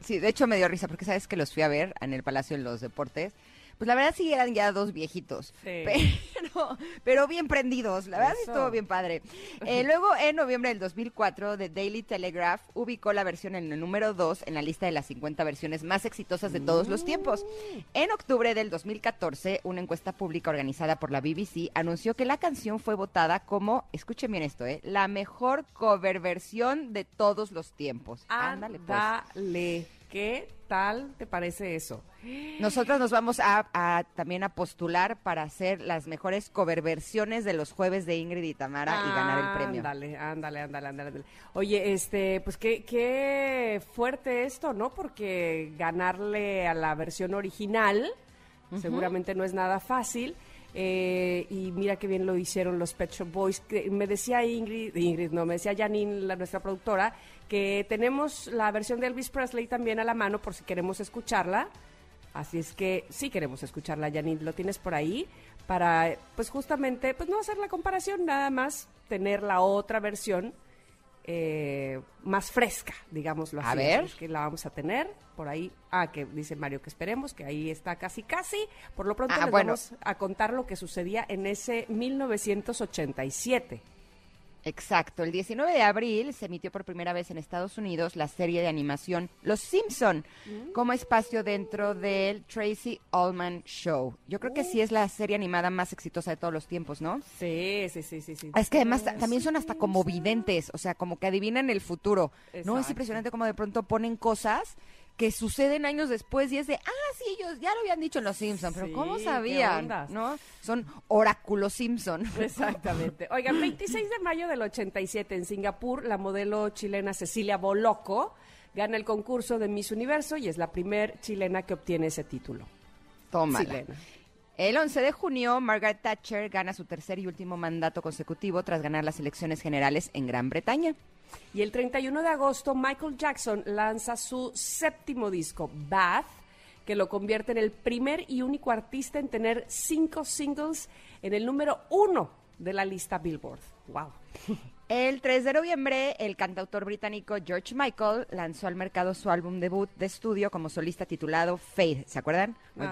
Sí, de hecho me dio risa porque sabes que los fui a ver en el Palacio de los Deportes. Pues la verdad sí eran ya dos viejitos, Sí. pero, pero bien prendidos, la verdad sí Eso. estuvo bien padre. Eh, luego, en noviembre del 2004, The Daily Telegraph ubicó la versión en el número 2 en la lista de las 50 versiones más exitosas de todos los tiempos. En octubre del 2014, una encuesta pública organizada por la BBC anunció que la canción fue votada como, escuchen bien esto, eh, la mejor cover versión de todos los tiempos. Ándale, pues. ¿Qué tal te parece eso? Nosotros nos vamos a, a también a postular para hacer las mejores cover versiones de los jueves de Ingrid y Tamara y ganar el premio. Ándale, ándale, ándale, ándale. ándale. Oye, este, pues qué, qué fuerte esto, ¿no? Porque ganarle a la versión original seguramente no es nada fácil. Eh, y mira qué bien lo hicieron los Pet Shop Boys. me decía Ingrid, Ingrid, no, me decía Janine, la, nuestra productora, que tenemos la versión de Elvis Presley también a la mano por si queremos escucharla. Así es que sí queremos escucharla, Janine, lo tienes por ahí para, pues justamente, pues no hacer la comparación, nada más tener la otra versión eh, más fresca, digámoslo A así. ver. Es que la vamos a tener por ahí. Ah, que dice Mario que esperemos, que ahí está casi, casi. Por lo pronto Ah, les bueno. vamos a contar lo que sucedía en ese 1987. Exacto, el 19 de abril se emitió por primera vez en Estados Unidos la serie de animación Los Simpson como espacio dentro del Tracy Ullman Show. Yo creo que sí es la serie animada más exitosa de todos los tiempos, ¿no? Sí, sí, sí, sí. sí. Es que además ta- también son hasta como videntes, o sea, como que adivinan el futuro. No es impresionante como de pronto ponen cosas que suceden años después y es de, ah, sí, ellos ya lo habían dicho en Los Simpson, pero Sí, ¿cómo sabían? ¿No? Son oráculos Simpson. Exactamente. Oigan, 26 de mayo del 87 en Singapur, la modelo chilena Cecilia Boloco gana el concurso de Miss Universo y es la primer chilena que obtiene ese título. Tómala. Chilena. El 11 de junio, Margaret Thatcher gana su tercer y último mandato consecutivo tras ganar las elecciones generales en Gran Bretaña. Y el 31 de agosto, Michael Jackson lanza su séptimo disco, Bath, que lo convierte en el primer y único artista en tener cinco singles en el número uno de la lista Billboard. ¡Wow! El 3 de noviembre, el cantautor británico George Michael lanzó al mercado su álbum debut de estudio como solista titulado Faith. ¿Se acuerdan? Ah.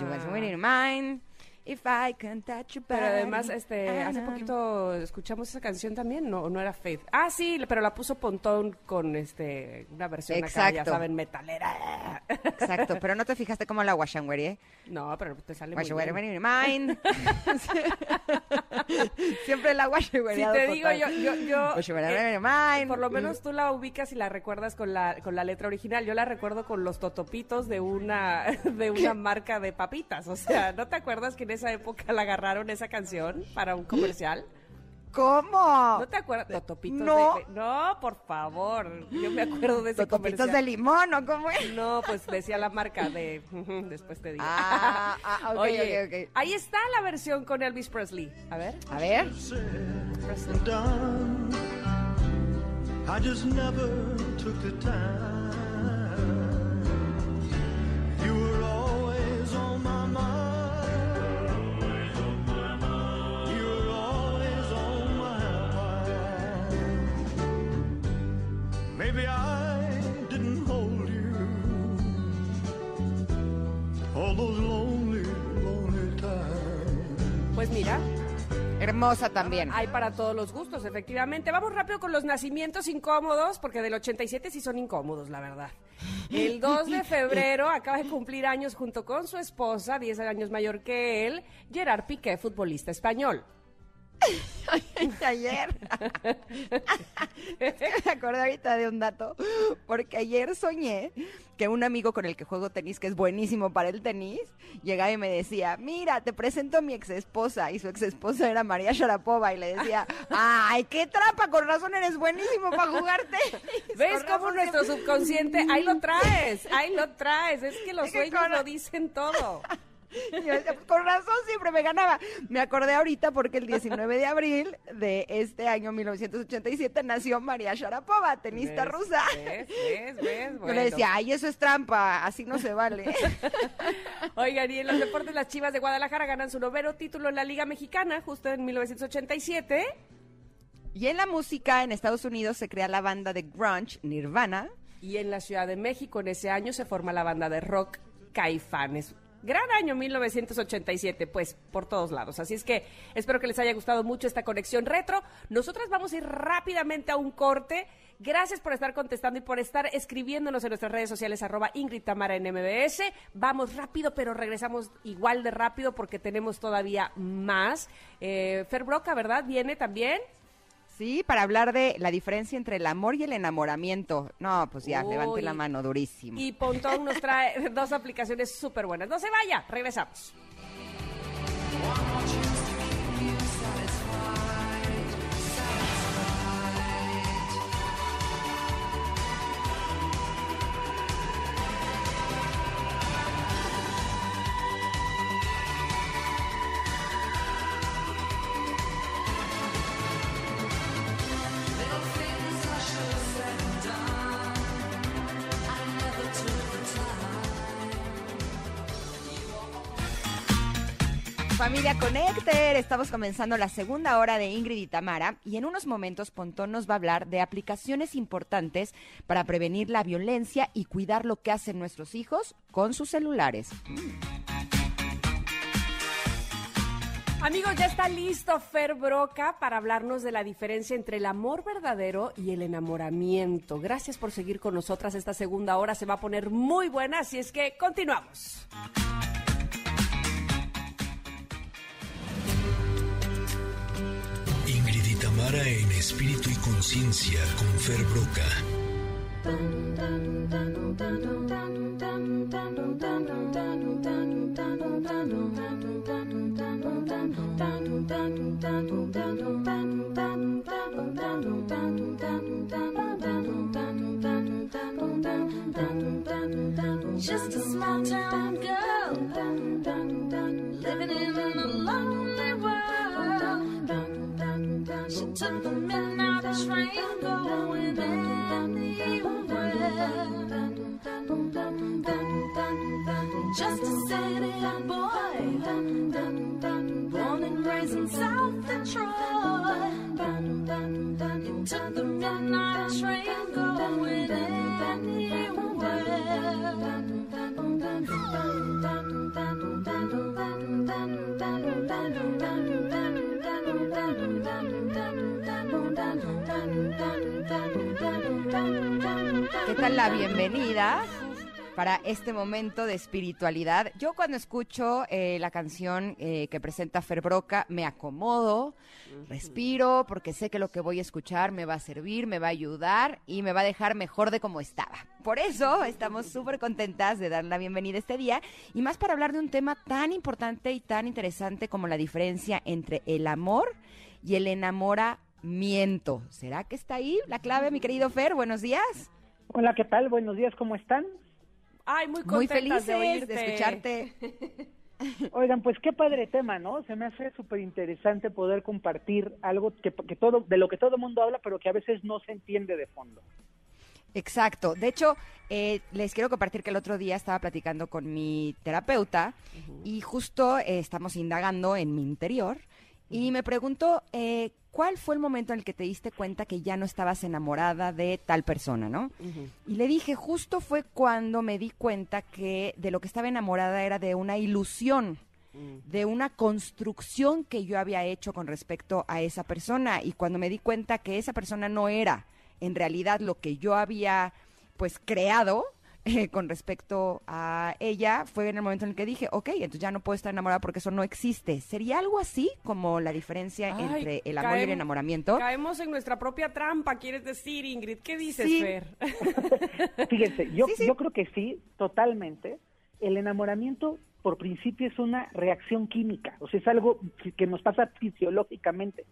If I can touch your Pero además, este, hace poquito escuchamos esa canción también, no, no era Faith. Ah, sí, pero la puso Pontón con este una versión acá, ya Exacto. saben, metalera. Exacto, pero no te fijaste cómo la Washangweri, ¿eh? No, pero te sale muy Washangweri bien. mine. Siempre la Washangweri. Si te digo yo, yo, yo eh, mine. por lo menos tú la ubicas y la recuerdas con la, con la letra original. Yo la recuerdo con los totopitos de una, de una marca de papitas. O sea, ¿no te acuerdas que en esa época la agarraron esa canción para un comercial? ¿Cómo? ¿No te acuerdas? Totopitos No. de- de- No, por favor. Yo me acuerdo de ese Totopitos comercial. de limón, ¿o cómo es? No, pues decía la marca de... Después te digo. Ah, ah, ok, Oye, ok, ok. ahí está la versión con Elvis Presley. A ver. A ver. Presley. I just never took the time. Mind. Maybe I didn't hold you all those lonely, lonely times. Pues mira, Hermosa también. hay para todos los gustos, efectivamente. Vamos rápido con los nacimientos incómodos, porque del 87 sí son incómodos, la verdad. El 2 de febrero acaba de cumplir años junto con su esposa, 10 años mayor que él, Gerard Piqué, futbolista español. Ayer. Me acordé ahorita de un dato, porque ayer soñé que un amigo con el que juego tenis, que es buenísimo para el tenis, llegaba y me decía, mira, te presento a mi ex esposa, y su ex esposa era María Sharapova, y le decía, ay, qué trampa, con razón eres buenísimo para jugar tenis. ¿Ves cómo nuestro subconsciente, ahí lo traes, ahí lo traes, es que los sueños lo dicen todo. Yo "Pues, con razón siempre me ganaba. Me acordé ahorita porque el 19 de abril de este año 1987 nació María Sharapova, tenista ¿Ves? rusa. ¿Ves? ¿Ves? ¿Ves? Yo Bueno. le decía, ay, eso es trampa, así no se vale. Oigan, y en los deportes, las Chivas de Guadalajara ganan su noveno título en la Liga Mexicana, justo en 1987. Y en la música, en Estados Unidos se crea la banda de grunge Nirvana. Y en la Ciudad de México, en ese año, se forma la banda de rock Caifanes. Gran año 1987, pues por todos lados. Así es que espero que les haya gustado mucho esta conexión retro. Nosotras vamos a ir rápidamente a un corte. Gracias por estar contestando y por estar escribiéndonos en nuestras redes sociales, arroba Ingrid Tamara en MBS. Vamos rápido, pero regresamos igual de rápido porque tenemos todavía más. Eh, Fer Broca, ¿verdad? Viene también. Sí, para hablar de la diferencia entre el amor y el enamoramiento. No, pues ya, Uy. levante la mano, durísimo. Y Pontón nos trae dos aplicaciones súper buenas. No se vaya, regresamos. Estamos comenzando la segunda hora de Ingrid y Tamara y en unos momentos Pontón nos va a hablar de aplicaciones importantes para prevenir la violencia y cuidar lo que hacen nuestros hijos con sus celulares. Amigos, ya está listo Fer Broca para hablarnos de la diferencia entre el amor verdadero y el enamoramiento. Gracias por seguir con nosotras. Esta segunda hora se va a poner muy buena, así es que continuamos. Tamara en espíritu y conciencia con Fer Broca. Just a small town girl living in a Till the midnight is rain going anywhere. Just a city boy Born and raised in South Detroit Till the midnight is rain going everywhere ¿Qué tal la bienvenida para este momento de espiritualidad? Yo cuando escucho eh, la canción eh, que presenta Fer Broca me acomodo, respiro porque sé que lo que voy a escuchar me va a servir, me va a ayudar y me va a dejar mejor de como estaba. Por eso estamos súper contentas de dar la bienvenida este día y más para hablar de un tema tan importante y tan interesante como la diferencia entre el amor y el enamoramiento. ¿Será que está ahí la clave, mi querido Fer? Buenos días. Hola, ¿qué tal? Buenos días, ¿cómo están? Ay, muy Muy contentas felices de de, escucharte. Oigan, pues qué padre tema, ¿no? Se me hace súper interesante poder compartir algo que, que todo, de lo que todo el mundo habla, pero que a veces no se entiende de fondo. Exacto. De hecho, eh, les quiero compartir que el otro día estaba platicando con mi terapeuta y justo eh, estamos indagando en mi interior y me preguntó eh, cuál fue el momento en el que te diste cuenta que ya no estabas enamorada de tal persona, ¿no? Y le dije, justo fue cuando me di cuenta que de lo que estaba enamorada era de una ilusión, de una construcción que yo había hecho con respecto a esa persona. Y cuando me di cuenta que esa persona no era en realidad lo que yo había pues creado eh, con respecto a ella, fue en el momento en el que dije, ok, entonces ya no puedo estar enamorada porque eso no existe. ¿Sería algo así como la diferencia Ay, entre el amor y el enamoramiento? Caemos en nuestra propia trampa, quieres decir, Ingrid. ¿Qué dices, Sí. Fer? Fíjense, yo, Sí, sí. yo creo que sí, totalmente. El enamoramiento, por principio, es una reacción química, o sea, es algo que- que nos pasa fisiológicamente.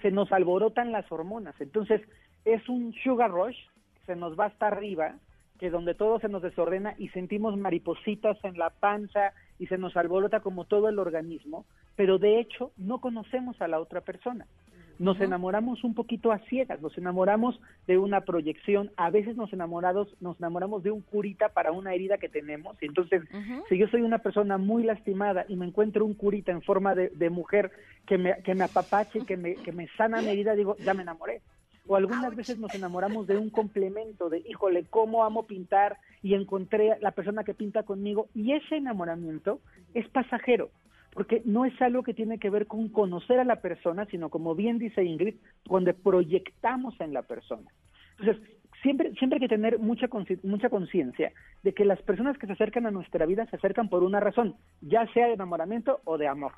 Se nos alborotan las hormonas, entonces es un sugar rush, se nos va hasta arriba, que donde todo se nos desordena y sentimos maripositas en la panza y se nos alborota como todo el organismo, pero de hecho no conocemos a la otra persona. Nos enamoramos un poquito a ciegas, nos enamoramos de una proyección, a veces nos enamorados, nos enamoramos de un curita para una herida que tenemos, y entonces si yo soy una persona muy lastimada y me encuentro un curita en forma de, de mujer que me, que me apapache, que me, que me sana mi herida, digo, ya me enamoré. O algunas veces nos enamoramos de un complemento, de, híjole, cómo amo pintar y encontré a la persona que pinta conmigo. Y ese enamoramiento es pasajero, porque no es algo que tiene que ver con conocer a la persona, sino como bien dice Ingrid, donde proyectamos en la persona. Entonces, siempre, siempre hay que tener mucha mucha conciencia de que las personas que se acercan a nuestra vida se acercan por una razón, ya sea de enamoramiento o de amor.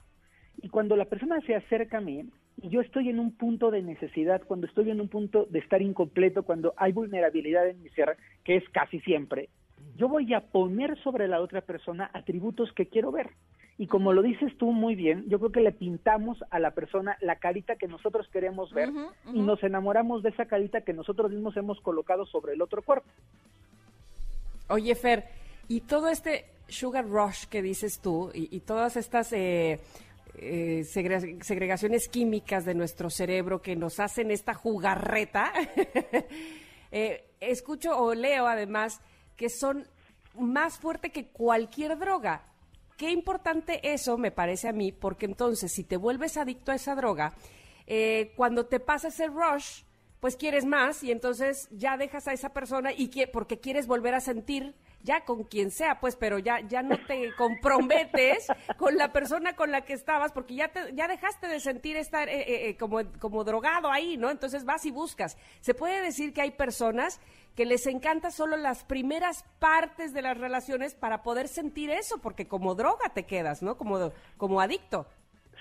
Y cuando la persona se acerca a mí, y yo estoy en un punto de necesidad, cuando estoy en un punto de estar incompleto, cuando hay vulnerabilidad en mi ser, que es casi siempre, yo voy a poner sobre la otra persona atributos que quiero ver. Y como lo dices tú muy bien, yo creo que le pintamos a la persona la carita que nosotros queremos ver y nos enamoramos de esa carita que nosotros mismos hemos colocado sobre el otro cuerpo. Oye, Fer, y todo este sugar rush que dices tú y, y todas estas eh, eh, segre- segregaciones químicas de nuestro cerebro que nos hacen esta jugarreta, eh, escucho o leo además que son más fuerte que cualquier droga. Qué importante eso me parece a mí, porque entonces si te vuelves adicto a esa droga, eh, cuando te pasa ese rush, pues quieres más y entonces ya dejas a esa persona y que, porque quieres volver a sentir ya con quien sea, pues, pero ya, ya no te comprometes con la persona con la que estabas porque ya, te, ya dejaste de sentir estar eh, eh, eh, como, como drogado ahí, ¿no? Entonces vas y buscas. Se puede decir que hay personas que les encanta solo las primeras partes de las relaciones para poder sentir eso, porque como droga te quedas, ¿no? Como, como adicto.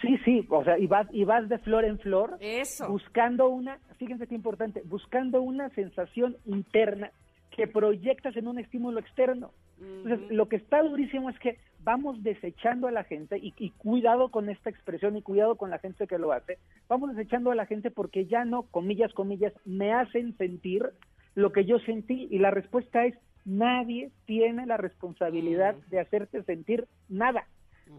Sí, sí, o sea, y vas, y vas de flor en flor, Eso. buscando una, fíjense qué importante, buscando una sensación interna que proyectas en un estímulo externo. Entonces, lo que está durísimo es que vamos desechando a la gente, y, y cuidado con esta expresión y cuidado con la gente que lo hace, vamos desechando a la gente porque ya no, comillas, comillas, me hacen sentir lo que yo sentí, y la respuesta es, nadie tiene la responsabilidad de hacerte sentir nada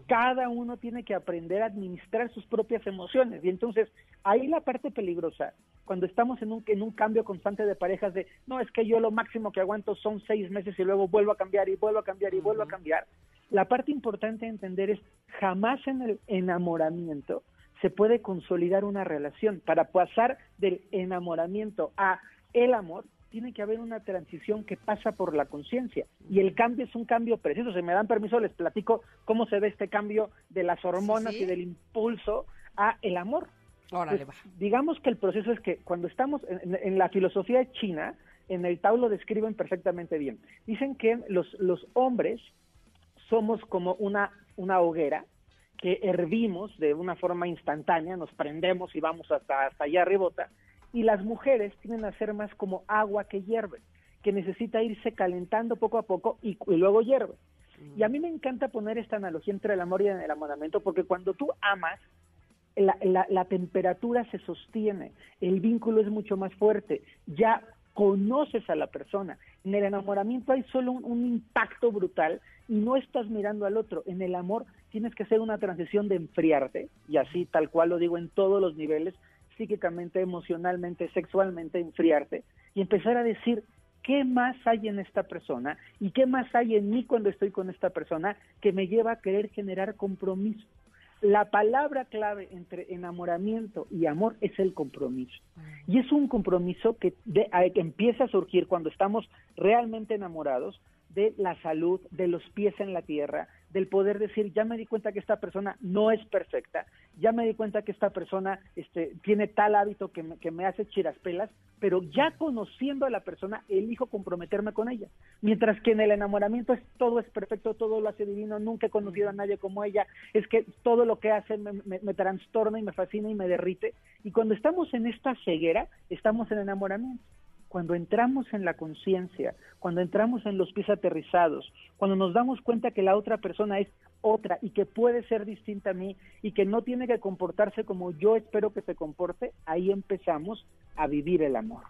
cada uno tiene que aprender a administrar sus propias emociones. Y entonces, ahí la parte peligrosa, cuando estamos en un, en un cambio constante de parejas de, no, es que yo lo máximo que aguanto son seis meses y luego vuelvo a cambiar y vuelvo a cambiar y vuelvo a cambiar. La parte importante de entender es, jamás en el enamoramiento se puede consolidar una relación. Para pasar del enamoramiento a el amor, tiene que haber una transición que pasa por la conciencia. Y el cambio es un cambio preciso. Si me dan permiso, les platico cómo se ve este cambio de las hormonas Sí, sí. y del impulso a el amor. Órale, Pues, va. digamos que el proceso es que cuando estamos en, en la filosofía china, en el Tao lo describen perfectamente bien. Dicen que los, los hombres somos como una, una hoguera que hervimos de una forma instantánea, nos prendemos y vamos hasta, hasta allá arribota, y las mujeres tienden a ser más como agua que hierve, que necesita irse calentando poco a poco y, luego hierve. Y a mí me encanta poner esta analogía entre el amor y el enamoramiento, porque cuando tú amas, la, la- la temperatura se sostiene, el vínculo es mucho más fuerte, ya conoces a la persona. En el enamoramiento hay solo un, un impacto brutal y no estás mirando al otro. En el amor tienes que hacer una transición de enfriarte, y así tal cual lo digo en todos los niveles, psíquicamente, emocionalmente, sexualmente, enfriarte, y empezar a decir, ¿qué más hay en esta persona? ¿Y qué más hay en mí cuando estoy con esta persona que me lleva a querer generar compromiso? La palabra clave entre enamoramiento y amor es el compromiso. Y es un compromiso que, de- a- que empieza a surgir cuando estamos realmente enamorados de la salud, de los pies en la tierra, del poder decir, ya me di cuenta que esta persona no es perfecta, ya me di cuenta que esta persona este, tiene tal hábito que me, que me hace chiraspelas, pero ya conociendo a la persona, elijo comprometerme con ella. Mientras que en el enamoramiento es todo es perfecto, todo lo hace divino, nunca he conocido a nadie como ella, es que todo lo que hace me, me- me trastorna y me fascina y me derrite. Y cuando estamos en esta ceguera, estamos en enamoramiento cuando entramos en la conciencia, cuando entramos en los pies aterrizados, cuando nos damos cuenta que la otra persona es otra y que puede ser distinta a mí y que no tiene que comportarse como yo espero que se comporte, ahí empezamos a vivir el amor.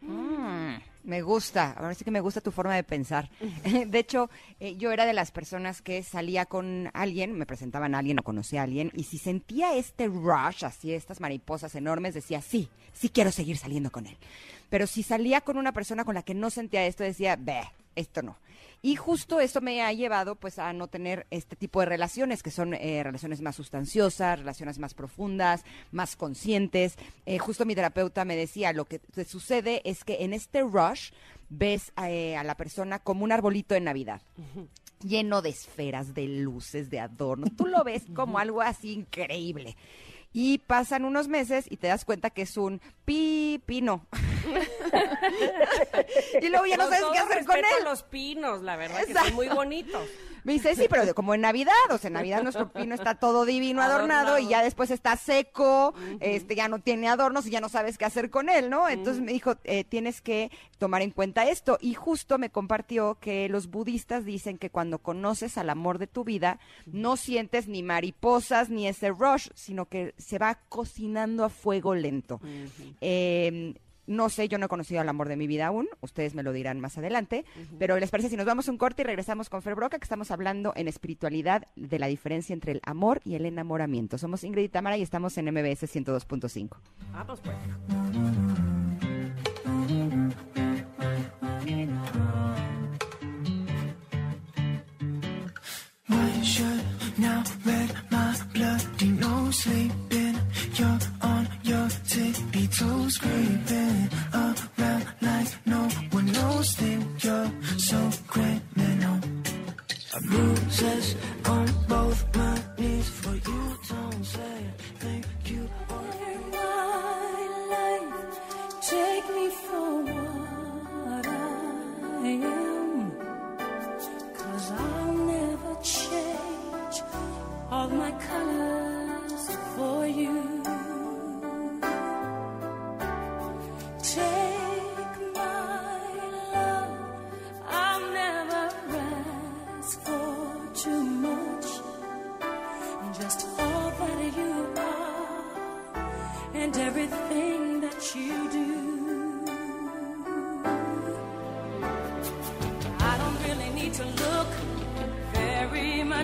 Mm. Me gusta, ahora sí que me gusta tu forma de pensar. De hecho, eh, yo era de las personas que salía con alguien, me presentaban a alguien o conocía a alguien, y si sentía este rush, así, estas mariposas enormes, decía, sí, sí quiero seguir saliendo con él. Pero si salía con una persona con la que no sentía esto, decía, ve, esto no. Y justo esto me ha llevado pues a no tener este tipo de relaciones, que son eh, relaciones más sustanciosas, relaciones más profundas, más conscientes. Eh, justo mi terapeuta me decía, lo que te sucede es que en este rush ves eh, a la persona como un arbolito de Navidad lleno de esferas, de luces, de adornos. Tú lo ves como algo así increíble. Y pasan unos meses y te das cuenta que es un pipino. y luego ya no sabes qué hacer con él. los pinos, la verdad, que Exacto. son muy bonitos. Me dice, sí, pero de- como en Navidad, o sea, en Navidad nuestro pino está todo divino adornado, Adornado. y ya después está seco, este ya no tiene adornos y ya no sabes qué hacer con él, ¿no? Entonces me dijo, eh, tienes que tomar en cuenta esto. Y justo me compartió que los budistas dicen que cuando conoces al amor de tu vida, no sientes ni mariposas ni ese rush, sino que se va cocinando a fuego lento. Eh, no sé, yo no he conocido al amor de mi vida aún, ustedes me lo dirán más adelante, pero ¿les parece si nos vamos a un corte y regresamos con Fer Broca, que estamos hablando en espiritualidad de la diferencia entre el amor y el enamoramiento? Somos Ingrid y Tamara y estamos en MBS 102.5. Vamos pues. White shirt, now red, my bloody nose sleeping. Toes, creeping around like no one knows. Think you're so criminal. Bruises on both my knees for you. Don't say thank you. Order my life, Take me for what I am. Cause I'll never change all my colors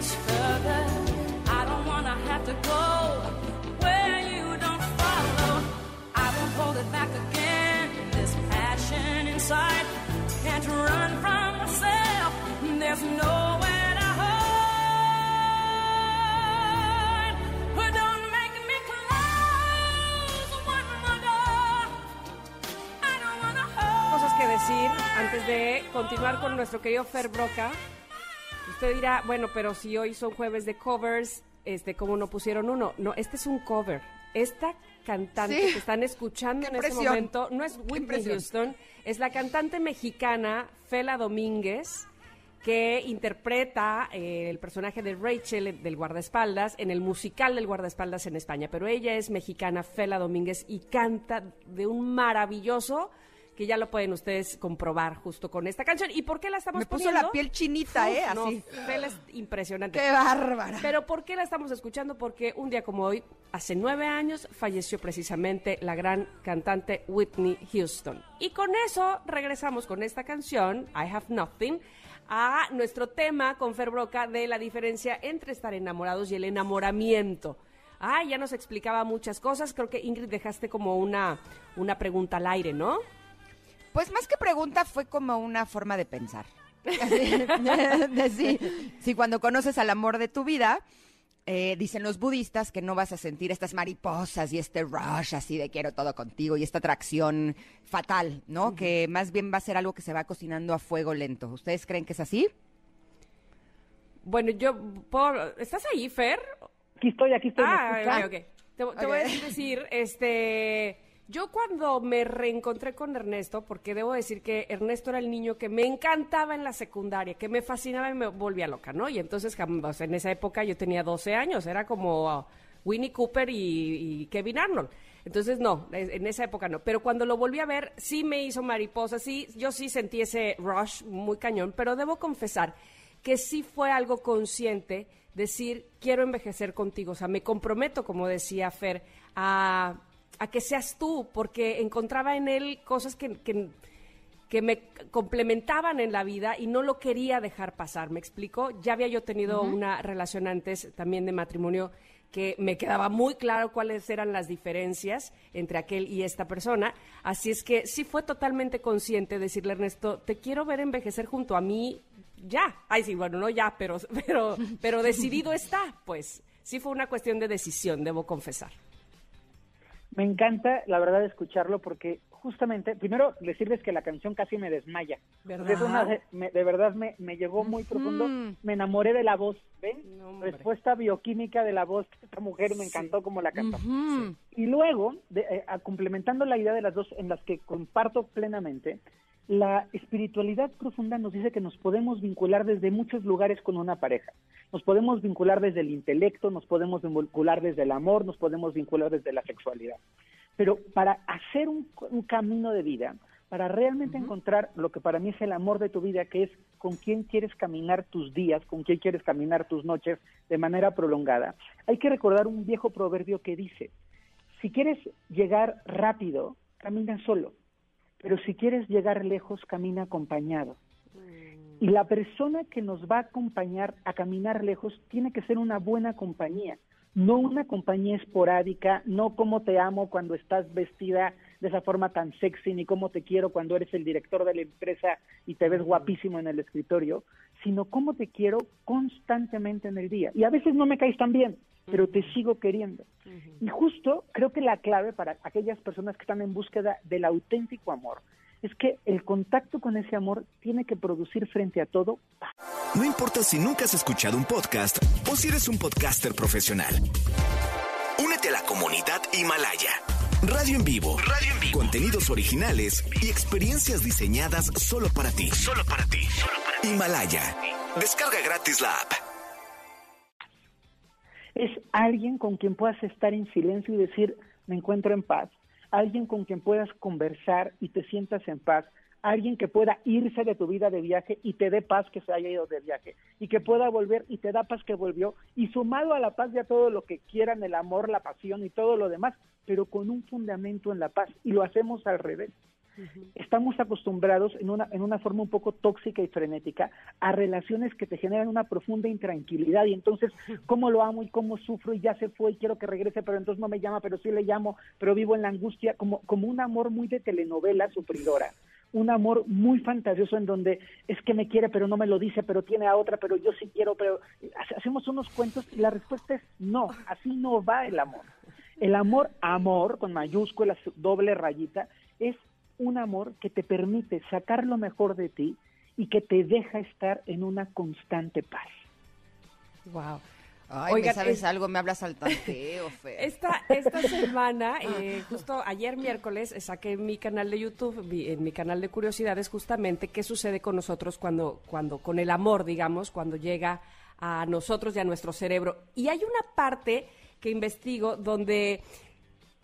much further. I don't wanna have to go where you don't follow. I won't hold it back again. This passion inside can't run from myself. There's nowhere to hide. But don't make me close one more door. I don't wanna hold. Cosas que decir antes de continuar con nuestro querido Fer Broca. Usted dirá, bueno, pero si hoy son jueves de covers, este, ¿cómo no pusieron uno? No, este es un cover. Esta cantante Sí. que están escuchando en este momento no es Whitney. Houston, es la cantante mexicana Fela Domínguez que interpreta eh, el personaje de Rachel del guardaespaldas en el musical del guardaespaldas en España. Pero ella es mexicana, Fela Domínguez, y canta de un maravilloso que ya lo pueden ustedes comprobar justo con esta canción. ¿Y por qué la estamos Me puso poniendo? la piel chinita, ¿eh? No, Así. Fela es impresionante. ¡Qué bárbara! Pero ¿por qué la estamos escuchando? Porque un día como hoy, hace nueve años, falleció precisamente la gran cantante Whitney Houston. Y con eso regresamos con esta canción, I Have Nothing, a nuestro tema con Fer Broca de la diferencia entre estar enamorados y el enamoramiento. Ah, ya nos explicaba muchas cosas. Creo que Ingrid dejaste como una, una pregunta al aire, ¿no? Pues más que pregunta fue como una forma de pensar. de sí, sí, cuando conoces al amor de tu vida, eh, dicen los budistas que no vas a sentir estas mariposas y este rush así de quiero todo contigo y esta atracción fatal, ¿no? Que más bien va a ser algo que se va cocinando a fuego lento. ¿Ustedes creen que es así? Bueno, yo... por- ¿Estás ahí, Fer? Aquí estoy, aquí estoy. ¿me Ah, ok, ok. Te, te voy a decir, este, yo cuando me reencontré con Ernesto, porque debo decir que Ernesto era el niño que me encantaba en la secundaria, que me fascinaba y me volvía loca, ¿no? Y entonces, en esa época yo tenía 12 años, era como uh, Winnie Cooper y, y Kevin Arnold. Entonces, no, en esa época no. Pero cuando lo volví a ver, sí me hizo mariposa, sí, yo sí sentí ese rush muy cañón, pero debo confesar que sí fue algo consciente decir, quiero envejecer contigo. O sea, me comprometo, como decía Fer, a, a que seas tú, porque encontraba en él cosas que, que, que me complementaban en la vida y no lo quería dejar pasar. ¿Me explico? Ya había yo tenido una relación antes también de matrimonio que me quedaba muy claro cuáles eran las diferencias entre aquel y esta persona. Así es que sí fue totalmente consciente decirle, Ernesto, te quiero ver envejecer junto a mí ya. Ay, sí, bueno, no ya, pero, pero, pero decidido está. Pues sí fue una cuestión de decisión, debo confesar. Me encanta, la verdad, escucharlo porque justamente, primero decirles que la canción casi me desmaya. ¿Verdad? Es una de, me- de verdad me, me llegó muy profundo. Me enamoré de la voz, ¿ven? No, hombre. Respuesta bioquímica de la voz de esta mujer, me encantó como la cantó. Y luego, de- eh, a- complementando la idea de las dos en las que comparto plenamente, la espiritualidad profunda nos dice que nos podemos vincular desde muchos lugares con una pareja. Nos podemos vincular desde el intelecto, nos podemos vincular desde el amor, nos podemos vincular desde la sexualidad. Pero para hacer un, un camino de vida, para realmente encontrar lo que para mí es el amor de tu vida, que es con quién quieres caminar tus días, con quién quieres caminar tus noches de manera prolongada, hay que recordar un viejo proverbio que dice, si quieres llegar rápido, camina solo, pero si quieres llegar lejos, camina acompañado. Y la persona que nos va a acompañar a caminar lejos tiene que ser una buena compañía, no una compañía esporádica, no como te amo cuando estás vestida de esa forma tan sexy, ni cómo te quiero cuando eres el director de la empresa y te ves guapísimo en el escritorio, sino cómo te quiero constantemente en el día. Y a veces no me caes tan bien, pero te sigo queriendo. Y justo creo que la clave para aquellas personas que están en búsqueda del auténtico amor es que el contacto con ese amor tiene que producir frente a todo. No importa si nunca has escuchado un podcast o si eres un podcaster profesional. Únete a la comunidad Himalaya. Radio en vivo. Radio en vivo. Contenidos originales y experiencias diseñadas solo para ti. Solo para ti. Himalaya. Descarga gratis la app. es alguien con quien puedas estar en silencio y decir, me encuentro en paz, alguien con quien puedas conversar y te sientas en paz, alguien que pueda irse de tu vida de viaje y te dé paz que se haya ido de viaje, y que pueda volver y te da paz que volvió, y sumado a la paz ya todo lo que quieran, el amor, la pasión y todo lo demás, pero con un fundamento en la paz, y lo hacemos al revés. Estamos acostumbrados en una, en una forma un poco tóxica y frenética a relaciones que te generan una profunda intranquilidad y entonces cómo lo amo y cómo sufro y ya se fue y quiero que regrese pero entonces no me llama pero sí le llamo pero vivo en la angustia como, como un amor muy de telenovela sufridora un amor muy fantasioso en donde es que me quiere pero no me lo dice pero tiene a otra pero yo sí quiero pero hace- hacemos unos cuentos y la respuesta es no así no va el amor el amor, amor, con mayúsculas, doble rayita, es un amor que te permite sacar lo mejor de ti y que te deja estar en una constante paz. Wow. Ay, Oigan, ¿me sabes es- algo? Me hablas al tanteo, Fer. Esta, esta semana, eh, justo ayer miércoles, eh, saqué en mi canal de YouTube, mi- en mi canal de curiosidades, justamente qué sucede con nosotros cuando, cuando, con el amor, digamos, cuando llega a nosotros y a nuestro cerebro. Y hay una parte que investigo donde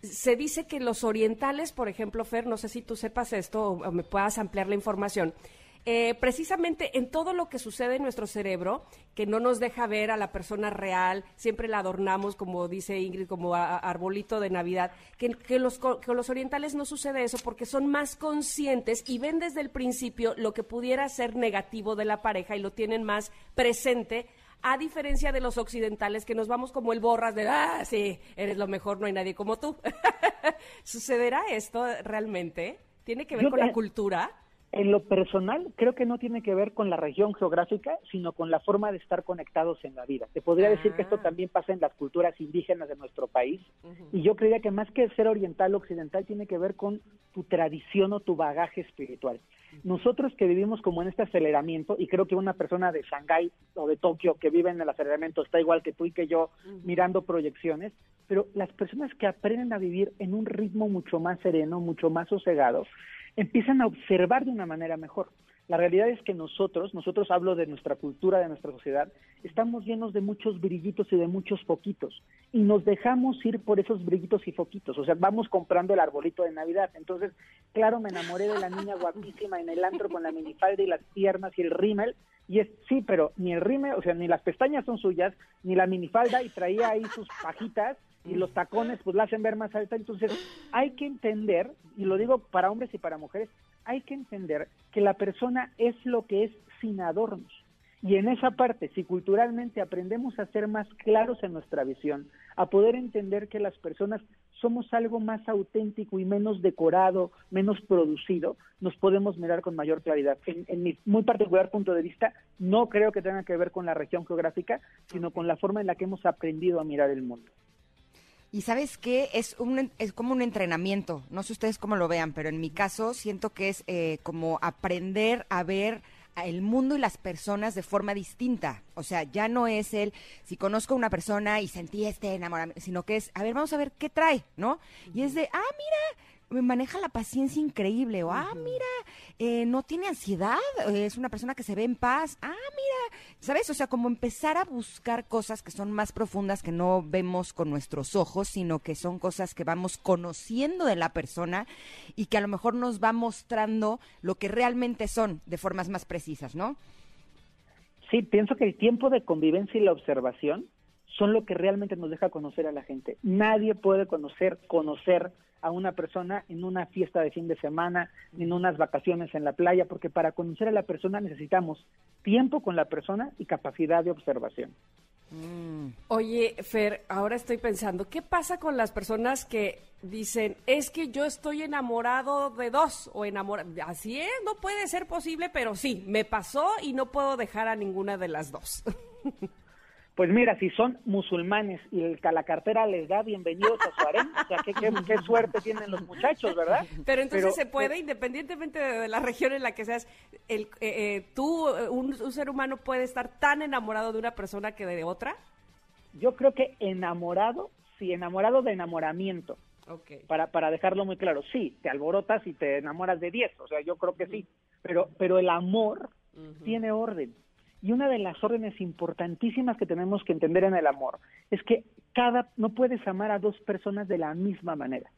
se dice que los orientales, por ejemplo, Fer, no sé si tú sepas esto o, o me puedas ampliar la información, eh, precisamente en todo lo que sucede en nuestro cerebro, que no nos deja ver a la persona real, siempre la adornamos, como dice Ingrid, como a- a- arbolito de Navidad, que, que los, que los orientales no sucede eso porque son más conscientes y ven desde el principio lo que pudiera ser negativo de la pareja y lo tienen más presente a diferencia de los occidentales que nos vamos como el borras de, ah, sí, eres lo mejor, no hay nadie como tú. ¿Sucederá esto realmente? ¿Tiene que ver Yo con la cultura? En lo personal, creo que no tiene que ver con la región geográfica, sino con la forma de estar conectados en la vida. Te podría decir que esto también pasa en las culturas indígenas de nuestro país. Y yo creía que más que ser oriental o occidental, tiene que ver con tu tradición o tu bagaje espiritual. Nosotros que vivimos como en este aceleramiento, y creo que una persona de Shanghái o de Tokio que vive en el aceleramiento está igual que tú y que yo mirando proyecciones, pero las personas que aprenden a vivir en un ritmo mucho más sereno, mucho más sosegado, empiezan a observar de una manera mejor. La realidad es que nosotros, nosotros hablo de nuestra cultura, de nuestra sociedad, estamos llenos de muchos brillitos y de muchos foquitos. Y nos dejamos ir por esos brillitos y foquitos. O sea, vamos comprando el arbolito de Navidad. Entonces, claro, me enamoré de la niña guapísima en el antro con la minifalda y las piernas y el rímel. Y es, sí, pero ni el rímel, o sea, ni las pestañas son suyas, ni la minifalda, y traía ahí sus pajitas y los tacones pues la hacen ver más alta. Entonces hay que entender, y lo digo para hombres y para mujeres, hay que entender que la persona es lo que es sin adornos. Y en esa parte, si culturalmente aprendemos a ser más claros en nuestra visión, a poder entender que las personas somos algo más auténtico y menos decorado, menos producido, nos podemos mirar con mayor claridad. En, en mi muy particular punto de vista, no creo que tenga que ver con la región geográfica, sino con la forma en la que hemos aprendido a mirar el mundo. Y sabes qué, es, un, es como un entrenamiento, no sé ustedes cómo lo vean, pero en mi caso siento que es eh, como aprender a ver el mundo y las personas de forma distinta. O sea, ya no es el, si conozco a una persona y sentí este enamoramiento, sino que es, a ver, vamos a ver qué trae, ¿no? Y es de, ah, mira, me maneja la paciencia increíble, o ah, mira, eh, no tiene ansiedad, eh, es una persona que se ve en paz, ah, mira, ¿sabes? O sea, como empezar a buscar cosas que son más profundas que no vemos con nuestros ojos, sino que son cosas que vamos conociendo de la persona y que a lo mejor nos va mostrando lo que realmente son de formas más precisas, ¿no? Sí, pienso que el tiempo de convivencia y la observación son lo que realmente nos deja conocer a la gente. Nadie puede conocer, conocer a una persona en una fiesta de fin de semana, ni en unas vacaciones en la playa, porque para conocer a la persona necesitamos tiempo con la persona y capacidad de observación. Oye, Fer, ahora estoy pensando, ¿qué pasa con las personas que dicen, es que yo estoy enamorado de dos o enamorado? Así es, no puede ser posible, pero sí, me pasó y no puedo dejar a ninguna de las dos. Pues mira, si son musulmanes y el, la cartera les da bienvenidos a su harén, o sea, qué, qué- qué suerte tienen los muchachos, ¿verdad? Pero entonces Pero, se puede, independientemente de, de la región en la que seas, el, eh, eh, tú, eh, un, un ser humano puede estar tan enamorado de una persona que de otra. Yo creo que enamorado, sí, enamorado de enamoramiento. Ok. Para, para dejarlo muy claro, sí, te alborotas y te enamoras de 10, o sea, yo creo que sí, pero, pero el amor tiene orden. Y una de las órdenes importantísimas que tenemos que entender en el amor es que cada no puedes amar a dos personas de la misma manera.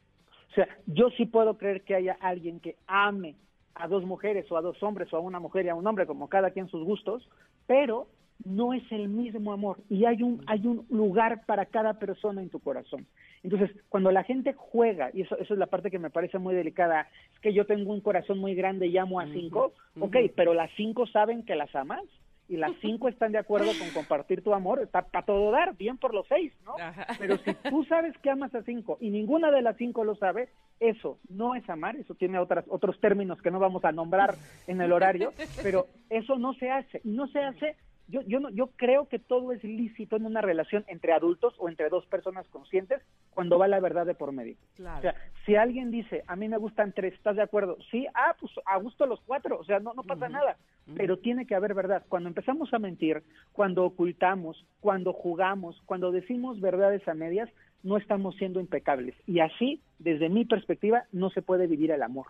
O sea, yo sí puedo creer que haya alguien que ame a dos mujeres o a dos hombres o a una mujer y a un hombre, como cada quien sus gustos, pero no es el mismo amor y hay un hay un lugar para cada persona en tu corazón. Entonces, cuando la gente juega, y eso, eso es la parte que me parece muy delicada, es que yo tengo un corazón muy grande y amo a cinco, ok, pero las cinco saben que las amas y las cinco están de acuerdo con compartir tu amor, está para todo dar, bien por los seis, ¿no? Pero si tú sabes que amas a cinco y ninguna de las cinco lo sabe, eso no es amar, eso tiene otras, otros términos que no vamos a nombrar en el horario, pero eso no se hace, y no se hace yo, yo, no, yo creo que todo es lícito en una relación entre adultos o entre dos personas conscientes cuando va la verdad de por medio. Claro. O sea, si alguien dice, a mí me gustan tres, ¿estás de acuerdo? Sí, ah, pues a gusto los cuatro, o sea, no, no pasa nada, pero tiene que haber verdad. Cuando empezamos a mentir, cuando ocultamos, cuando jugamos, cuando decimos verdades a medias, no estamos siendo impecables. Y así, desde mi perspectiva, no se puede vivir el amor.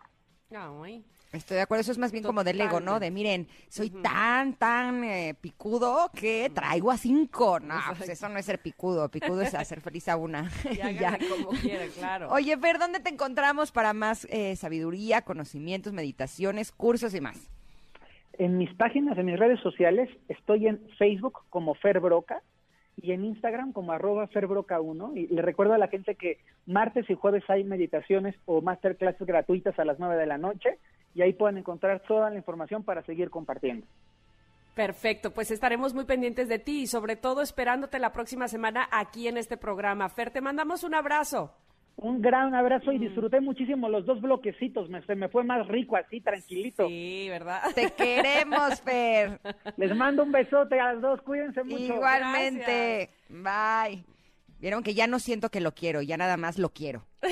Ay. Estoy de acuerdo, eso es más bien como del ego, ¿no? De miren, soy tan, tan eh, picudo que traigo a cinco. No, pues eso no es ser picudo, picudo es hacer feliz a una. Y háganle como quieran, claro. Oye, Fer, ¿dónde te encontramos para más eh, sabiduría, conocimientos, meditaciones, cursos y más? En mis páginas, en mis redes sociales, estoy en Facebook como Fer Broca y en Instagram como arroba ferbroca1. Y le recuerdo a la gente que martes y jueves hay meditaciones o masterclasses gratuitas a las 9 de la noche y ahí pueden encontrar toda la información para seguir compartiendo. Perfecto, pues estaremos muy pendientes de ti y sobre todo esperándote la próxima semana aquí en este programa. Fer, te mandamos un abrazo. Un gran abrazo y disfruté muchísimo los dos bloquecitos. Me, se me fue más rico así, tranquilito. Sí, ¿verdad? Te queremos, Fer. Les mando un besote a las dos. Cuídense mucho. Igualmente. Bye. Vieron que ya no siento que lo quiero, ya nada más lo quiero.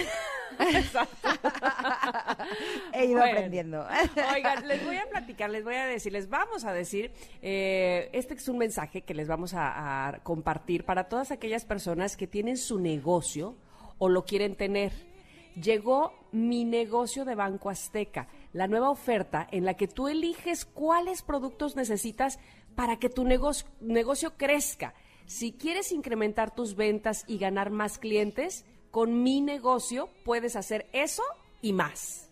He ido Bueno. aprendiendo. Oigan, les voy a platicar, les voy a decir, les vamos a decir, eh, este es un mensaje que les vamos a, a compartir para todas aquellas personas que tienen su negocio o lo quieren tener. Llegó mi negocio de Banco Azteca, la nueva oferta en la que tú eliges cuáles productos necesitas para que tu negocio, negocio crezca. Si quieres incrementar tus ventas y ganar más clientes, con mi negocio puedes hacer eso y más.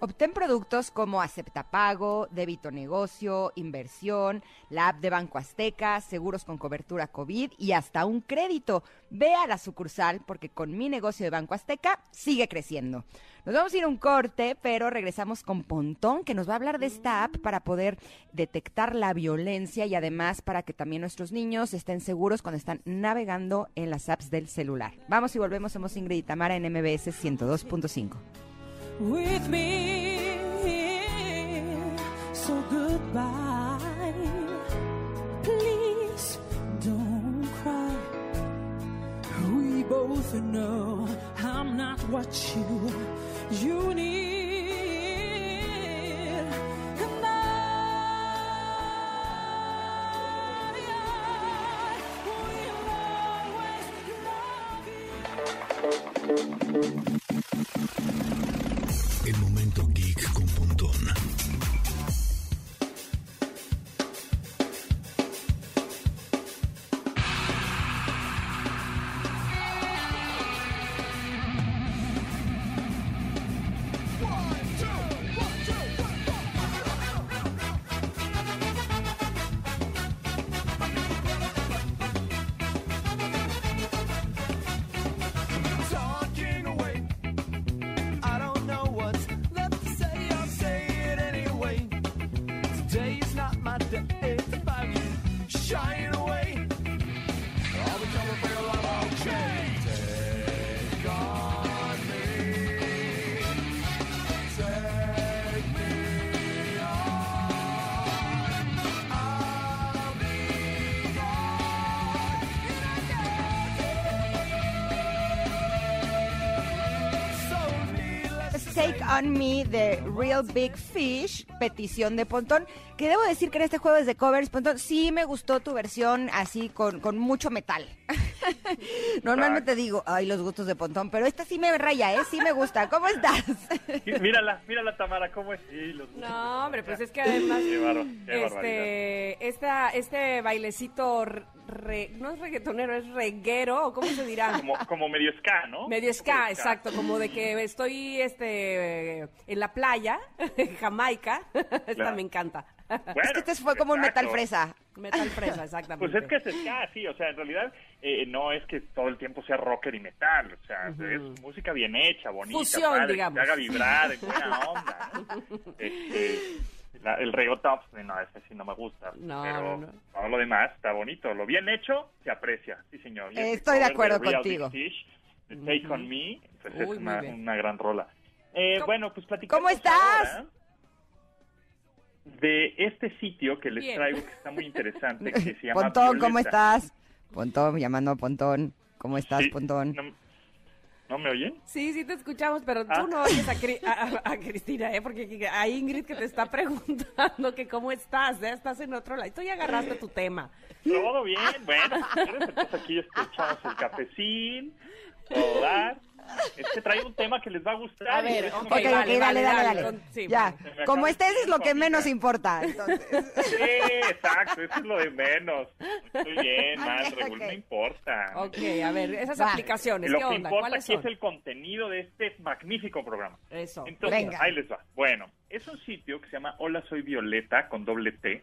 Obtén productos como Aceptapago, Débito Negocio, Inversión, la app de Banco Azteca, seguros con cobertura COVID y hasta un crédito. Ve a la sucursal porque con mi negocio de Banco Azteca sigue creciendo. Nos vamos a ir a un corte, pero regresamos con Pontón, que nos va a hablar de esta app para poder detectar la violencia y además para que también nuestros niños estén seguros cuando están navegando en las apps del celular. Vamos y volvemos, somos Ingrid Tamara en MBS 102.5. with me. So goodbye. Please don't cry. We both know I'm not what you El momento Real Big Fish, petición de Pontón. Que debo decir que en este juego de covers, Pontón, sí me gustó tu versión así con, con mucho metal. Normalmente digo, ay, los gustos de Pontón, pero esta sí me raya, ¿eh? Sí me gusta. ¿Cómo estás? Mírala, mírala Tamara, ¿cómo es? Sí, los- No, hombre, pues es que además Qué qué este esta este bailecito re- no es reggaetonero, es reguero, ¿o cómo se dirá? Como, como medio ska, ¿no? Medio ska, exacto, como de que estoy este en la playa, en Jamaica. Esta Claro. me encanta. Bueno, es que este fue como un metal fresa. Metal fresa, exactamente. Pues es que es ska, sí, o sea, en realidad eh, no es que todo el tiempo sea rocker y metal, o sea, es música bien hecha, bonita, Fusión, padre, que digamos. te haga vibrar, en buena onda, ¿no? Este, la- el reggaetón, pues, no, ese sí no me gusta, No, pero no, todo lo demás está bonito, lo bien hecho se aprecia, sí señor. Y Estoy de acuerdo contigo. Fish, de Take On Me, pues es Uy, una, gran rola. Eh, ¿Cómo- bueno, pues platicamos ¿Cómo estás? ahora de este sitio que les Bien. traigo que está muy interesante, que se llama Pontón, ¿cómo estás? Pontón, llamando a Pontón. ¿Cómo estás, Sí, Pontón? ¿No, ¿no me oyen? Sí, sí te escuchamos, pero tú Ah. no oyes a, Cri- a- Cristina, ¿eh? Porque a Ingrid que te está preguntando que cómo estás, ¿eh? Estás en otro lado. Tú ya agarraste tu tema. Todo bien, bueno, si quieres, entonces aquí echamos el cafecín, todo dar. Es que traigo un tema que les va a gustar. A ver, ok, un- Ok, ok, dale, dale, dale. con- sí, ya, como estés es lo que menos importa. Entonces. Sí, exacto, eso es lo de menos. Estoy bien, mal, Regul, Ok. no importa. Ok, a ver, esas Va. aplicaciones, Lo ¿qué que onda? importa ¿Cuáles aquí son? es el contenido de este magnífico programa. Eso. Entonces, Venga. ahí les va. Bueno, es un sitio que se llama Hola Soy Violeta con doble T.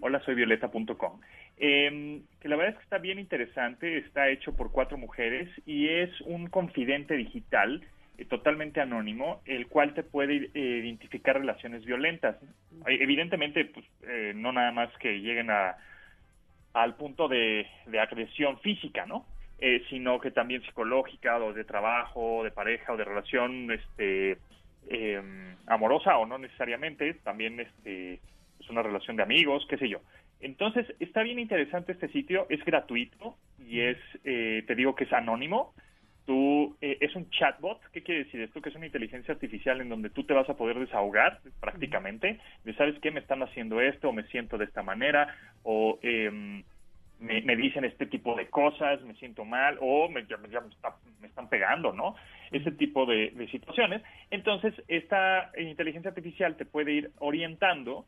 holasoyvioleta.com. Eh, que la verdad es que está bien interesante, está hecho por cuatro mujeres y es un confidente digital eh, totalmente anónimo, el cual te puede eh, identificar relaciones violentas. Eh, Evidentemente, pues, eh, no nada más que lleguen a, al punto de, de agresión física, ¿no? Eh, sino que también psicológica, o de trabajo, de pareja, o de relación este, eh, amorosa, o no necesariamente, también este, es una relación de amigos, qué sé yo. Entonces, está bien interesante este sitio, es gratuito y es, eh, te digo que es anónimo. Tú, eh, es un chatbot, ¿qué quiere decir esto? Que es una inteligencia artificial en donde tú te vas a poder desahogar prácticamente, de sabes qué, me están haciendo esto, o me siento de esta manera, o em, me, dicen este tipo de cosas, me siento mal, o me, ya, me, está- me están pegando, ¿no? Ese tipo de situaciones. Entonces, esta inteligencia artificial te puede ir orientando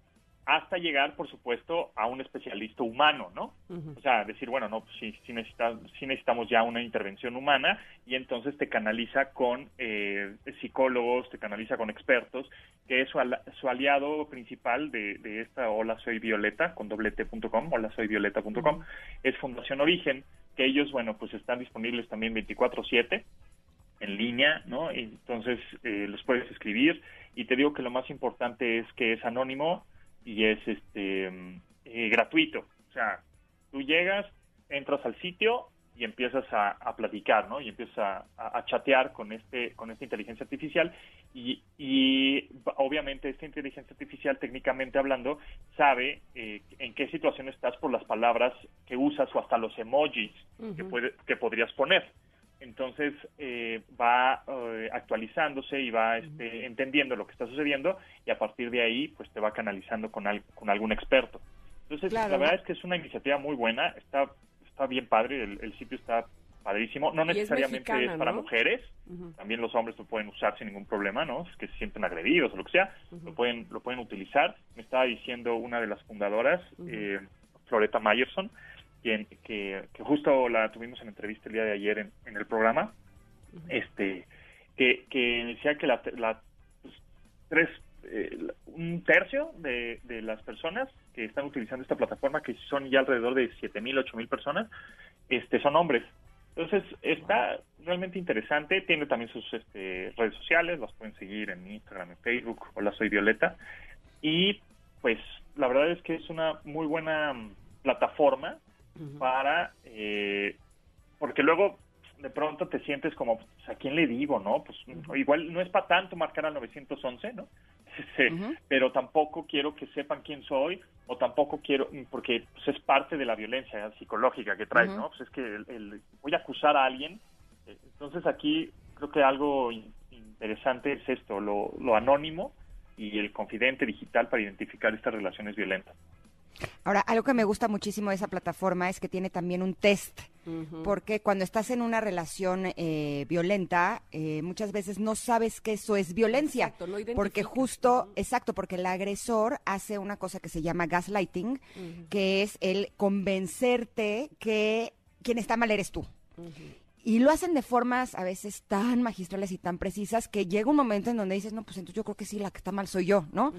hasta llegar, por supuesto, a un especialista humano, ¿no? O sea, decir, bueno, no, pues sí, sí, necesita- sí necesitamos ya una intervención humana y entonces te canaliza con eh, psicólogos, te canaliza con expertos, que es su, ala- su aliado principal de, de esta Hola Soy Violeta, con doble t.com, hola soy violeta.com, es Fundación Origen, que ellos, bueno, pues están disponibles también 24/7 en línea, ¿no? Y entonces eh, los puedes escribir y te digo que lo más importante es que es anónimo y es este eh, gratuito. O sea, tú llegas, entras al sitio y empiezas a, a platicar, ¿no? Y empiezas a, chatear con este con esta inteligencia artificial y, y obviamente esta inteligencia artificial, técnicamente hablando, sabe eh, en qué situación estás por las palabras que usas o hasta los emojis que, puede- que podrías poner. Entonces eh, va eh, actualizándose y va este, entendiendo lo que está sucediendo y a partir de ahí pues te va canalizando con, al- con algún experto. Entonces Claro. la verdad es que es una iniciativa muy buena, está, está bien padre, el, el sitio está padrísimo, no es necesariamente es, para ¿no? mujeres, también los hombres lo pueden usar sin ningún problema, ¿no? Es que se sienten agredidos o lo que sea, lo pueden lo pueden utilizar. Me estaba diciendo una de las fundadoras, eh, Floreta Mayerson, quien, que, que justo la tuvimos en entrevista el día de ayer en, en el programa, este que, que decía que la, la- pues, tres eh, un tercio de, de las personas que están utilizando esta plataforma, que son ya alrededor de 7.000, 8.000 personas, este, son hombres. Entonces, está realmente interesante. Tiene también sus este, redes sociales, las pueden seguir en Instagram, en Facebook. Hola, soy Violeta. Y, pues, la verdad es que es una muy buena para... eh, porque luego de pronto te sientes como, pues, ¿a quién le digo, no? Pues igual no es para tanto marcar al 911, ¿no? Sí, Pero tampoco quiero que sepan quién soy o tampoco quiero, porque pues, es parte de la violencia psicológica que traes. ¿no? Pues es que el- el- voy a acusar a alguien. eh, Entonces aquí creo que algo in- interesante es esto, lo, lo anónimo y el confidente digital para identificar estas relaciones violentas. Ahora, algo que me gusta muchísimo de esa plataforma es que tiene también un test, porque cuando estás en una relación eh, violenta, eh, muchas veces no sabes que eso es violencia, Exacto, no porque justo, exacto, porque el agresor hace una cosa que se llama gaslighting, que es el convencerte que quien está mal eres tú. Y lo hacen de formas a veces tan magistrales y tan precisas que llega un momento en donde dices, no, pues entonces yo creo que sí, la que está mal soy yo, ¿no?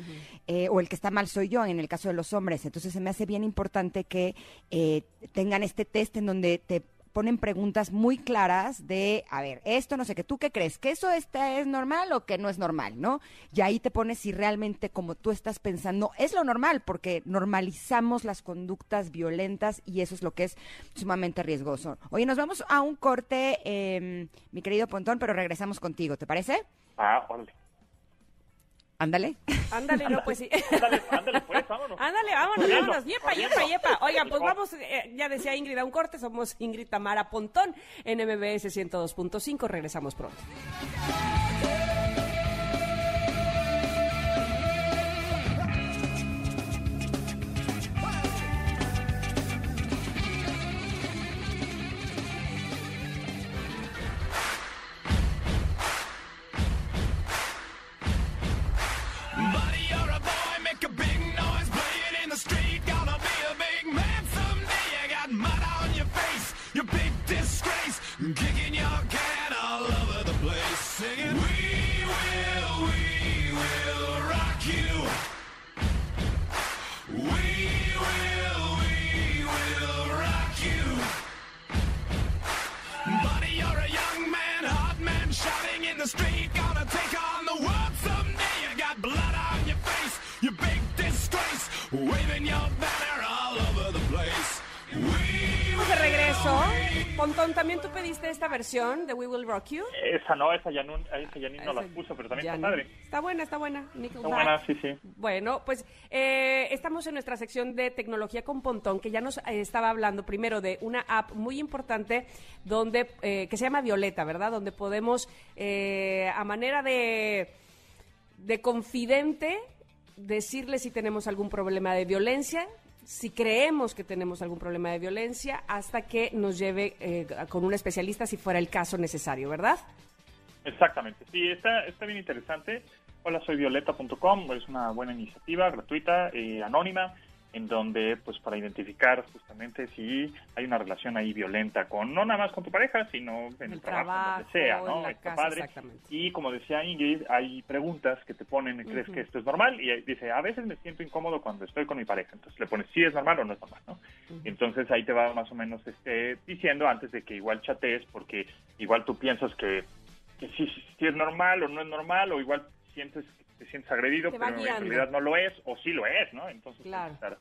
Eh, o el que está mal soy yo en el caso de los hombres. Entonces se me hace bien importante que eh, tengan este test en donde te ponen preguntas muy claras de, a ver, esto no sé qué, ¿tú qué crees? ¿Que eso está, es normal o que no es normal, no? Y ahí te pones si realmente como tú estás pensando es lo normal, porque normalizamos las conductas violentas y eso es lo que es sumamente riesgoso. Oye, nos vamos a un corte, eh, mi querido Pontón, pero regresamos contigo, ¿te parece? Ah, órale. Ándale. Ándale, no, pues sí. Ándale, ándale, pues, vámonos. Ándale, vámonos, Corriendo, vámonos. Yepa, yepa, yepa. Oigan, pues vamos, eh, ya decía Ingrid a un corte, somos Ingrid Tamara Pontón en MBS 102.5. Regresamos pronto. Waving your banner all over the place. We Estamos de regreso. Pontón, ¿también tú pediste esta versión de We Will Rock You? Esa no, esa ya no, esa ya ni no la puso, pero también está padre. Está buena, está buena. Nickelback. Está buena, sí, sí. Bueno, pues eh, estamos en nuestra sección de tecnología con Pontón, que ya nos eh, estaba hablando primero de una app muy importante donde eh, que se llama Violeta, ¿verdad? Donde podemos, eh, a manera de, de confidente, decirle si tenemos algún problema de violencia, si creemos que tenemos algún problema de violencia, hasta que nos lleve eh, con un especialista si fuera el caso necesario, ¿verdad? Exactamente, sí, está, está bien interesante. hola soy violeta.com, es una buena iniciativa, gratuita, eh, anónima, en donde pues para identificar justamente si hay una relación ahí violenta con, no nada más con tu pareja, sino en el, trabajo, trabajo, donde sea, en ¿no? casa, padre. exactamente. Y como decía Ingrid, hay preguntas que te ponen, ¿crees que esto es normal? Y dice, a veces me siento incómodo cuando estoy con mi pareja. Entonces le pones, sí es normal o no es normal, ¿no? Entonces ahí te va más o menos este, diciendo antes de que igual chatees, porque igual tú piensas que, que sí, sí es normal o no es normal, o igual sientes que te sientes agredido, pero en guiando. realidad no lo es, o sí lo es, ¿no? Entonces Claro. hay, que estar,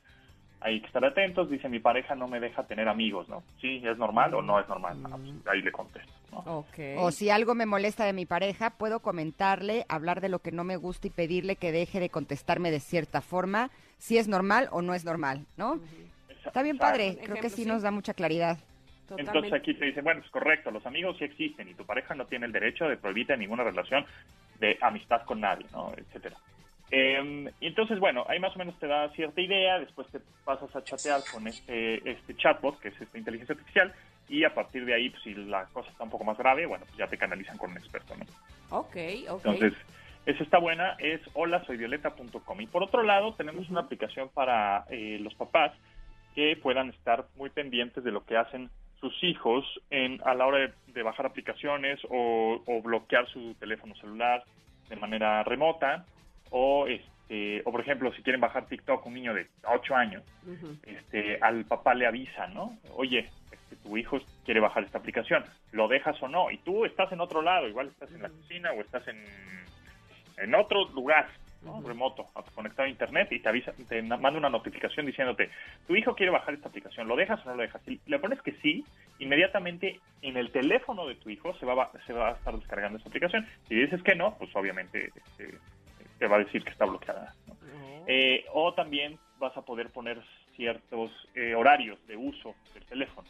hay que estar atentos. Dice, mi pareja no me deja tener amigos, ¿no? Sí, es normal o no es normal. Pues, ahí le contesto, ¿no? Ok. O si algo me molesta de mi pareja, puedo comentarle, hablar de lo que no me gusta y pedirle que deje de contestarme de cierta forma, si es normal o no es normal, ¿no? Está bien Exacto. padre, creo que sí sí. nos da mucha claridad. Entonces aquí te dicen, bueno, es correcto, los amigos sí existen y tu pareja no tiene el derecho de prohibirte ninguna relación de amistad con nadie, ¿no? Etcétera. Eh, y entonces, bueno, ahí más o menos te da cierta idea, después te pasas a chatear con este, este chatbot, que es esta inteligencia artificial, y a partir de ahí, pues, si la cosa está un poco más grave, bueno, pues ya te canalizan con un experto, ¿no? Ok, ok. Entonces, esa está buena, es holasoyvioleta.com. Y por otro lado, tenemos una aplicación para eh, los papás que puedan estar muy pendientes de lo que hacen sus hijos en, a la hora de, de bajar aplicaciones o, o bloquear su teléfono celular de manera remota o este o por ejemplo si quieren bajar TikTok un niño de 8 años este al papá le avisa no oye este, tu hijo quiere bajar esta aplicación lo dejas o no y tú estás en otro lado igual estás en la cocina o estás en en otro lugar ¿no? remoto conectado a internet y te avisa te manda una notificación diciéndote tu hijo quiere bajar esta aplicación lo dejas o no lo dejas si le pones que sí inmediatamente en el teléfono de tu hijo se va, a- se va a estar descargando esa aplicación si dices que no pues obviamente este, te va a decir que está bloqueada ¿no? Eh, o también vas a poder poner ciertos eh, horarios de uso del teléfono.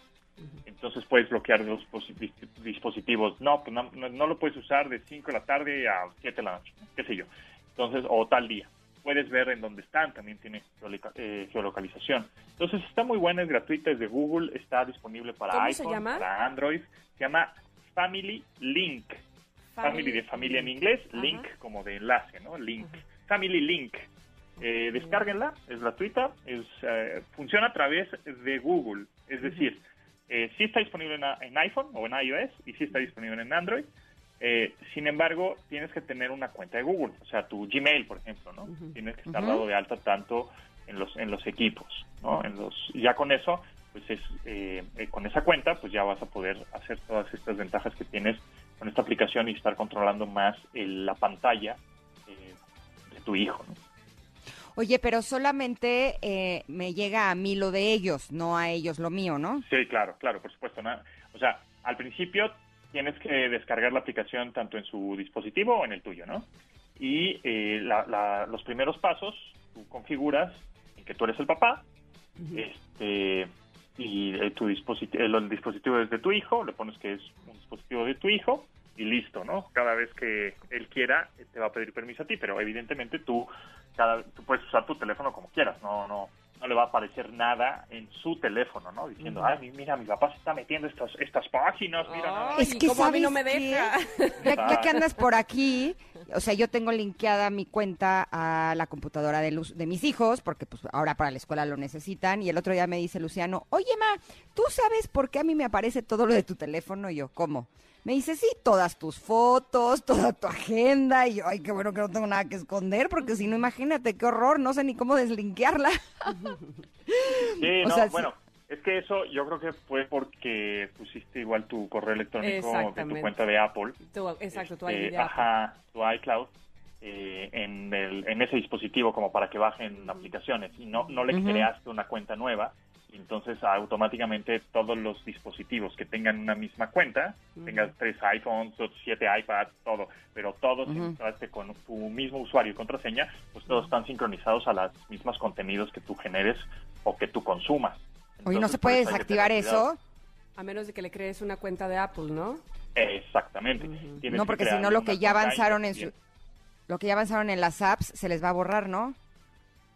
Entonces puedes bloquear los posi- dis- dispositivos. No, pues no, no- no lo puedes usar de 5 de la tarde a 7 de la noche, qué sé yo. Entonces, o tal día. Puedes ver en dónde están, también tiene eh, geolocalización. Entonces está muy buena, es gratuita, es de Google, está disponible para ¿Cómo se iPhone, llama? para Android. Se llama Family Link. Family de familia en inglés, Ajá. link como de enlace, ¿no? Link. Family Link. Eh, descárguenla, es gratuita, es, eh, funciona a través de Google. Es decir, eh, sí está disponible en, en iPhone o en iOS y sí está disponible en Android. Eh, sin embargo, tienes que tener una cuenta de Google, o sea, tu Gmail, por ejemplo, ¿no? Tienes que estar dado de alta tanto en los en los equipos, ¿no? En los ya con eso, pues es eh, eh, con esa cuenta, pues ya vas a poder hacer todas estas ventajas que tienes con esta aplicación y estar controlando más el- la pantalla eh, de tu hijo, ¿no? Oye, pero solamente eh, me llega a mí lo de ellos, no a ellos lo mío, ¿no? Sí, claro, claro, por supuesto. ¿no? O sea, al principio tienes que descargar la aplicación tanto en su dispositivo o en el tuyo, ¿no? Y eh, la- la- los primeros pasos, tú configuras en que tú eres el papá, este, y eh, tu dispositivo, el, el dispositivo es de tu hijo, le pones que es un dispositivo de tu hijo y listo, ¿no? Cada vez que él quiera, te va a pedir permiso a ti, pero evidentemente tú, cada, tú puedes usar tu teléfono como quieras, no, no, no le va a aparecer nada en su teléfono, ¿no? Diciendo, ay, mi- mira, mi papá se está metiendo estas, estas páginas, mira, Ay, Es que ¿cómo a mí no me deja? Ya, ya que andas por aquí, o sea, yo tengo linkeada mi cuenta a la computadora de, luz, de mis hijos, porque pues ahora para la escuela lo necesitan, y el otro día me dice Luciano, oye, ma, ¿tú sabes por qué a mí me aparece todo lo de tu teléfono? Y yo, ¿cómo? Me dice, sí, todas tus fotos, toda tu agenda, y yo, ay, qué bueno que no tengo nada que esconder, porque si no, imagínate, qué horror, no sé ni cómo deslinkearla. Sí, O no, sea, sí. bueno, es que eso yo creo que fue porque pusiste igual tu correo electrónico de tu cuenta de Apple. Tu- exacto, tu eh, Apple. ajá, tu iCloud eh, en, el, en ese dispositivo como para que bajen aplicaciones y no, no le creaste una cuenta nueva. Entonces automáticamente todos los dispositivos que tengan una misma cuenta, tengas tres iPhones, siete iPads, todo, pero todos Ujú. entraste con tu mismo usuario y contraseña, pues todos están sincronizados a los mismos contenidos que tú generes o que tú consumas. Oye, ¿no se puede desactivar eso? A menos de que le crees una cuenta de Apple, ¿no? Exactamente. No, que porque si no, lo que ya avanzaron en su, lo que ya avanzaron en las apps se les va a borrar, ¿no?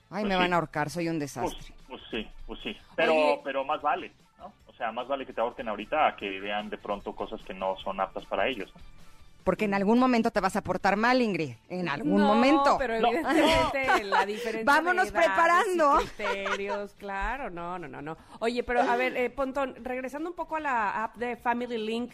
Ay, Pues me sí. van a ahorcar, soy un Pues, desastre. pues sí, pues sí. Pero, Oye. pero más vale, ¿no? O sea, más vale que te ahorquen ahorita a que vean de pronto cosas que no son aptas para ellos. ¿no? Porque en algún momento te vas a portar mal, Ingrid. En algún No, momento. pero evidentemente la diferencia Vámonos de edades preparando. criterios, claro, no, no, no, no. Oye, pero a ver, eh, Pontón, regresando un poco a la app de Family Link,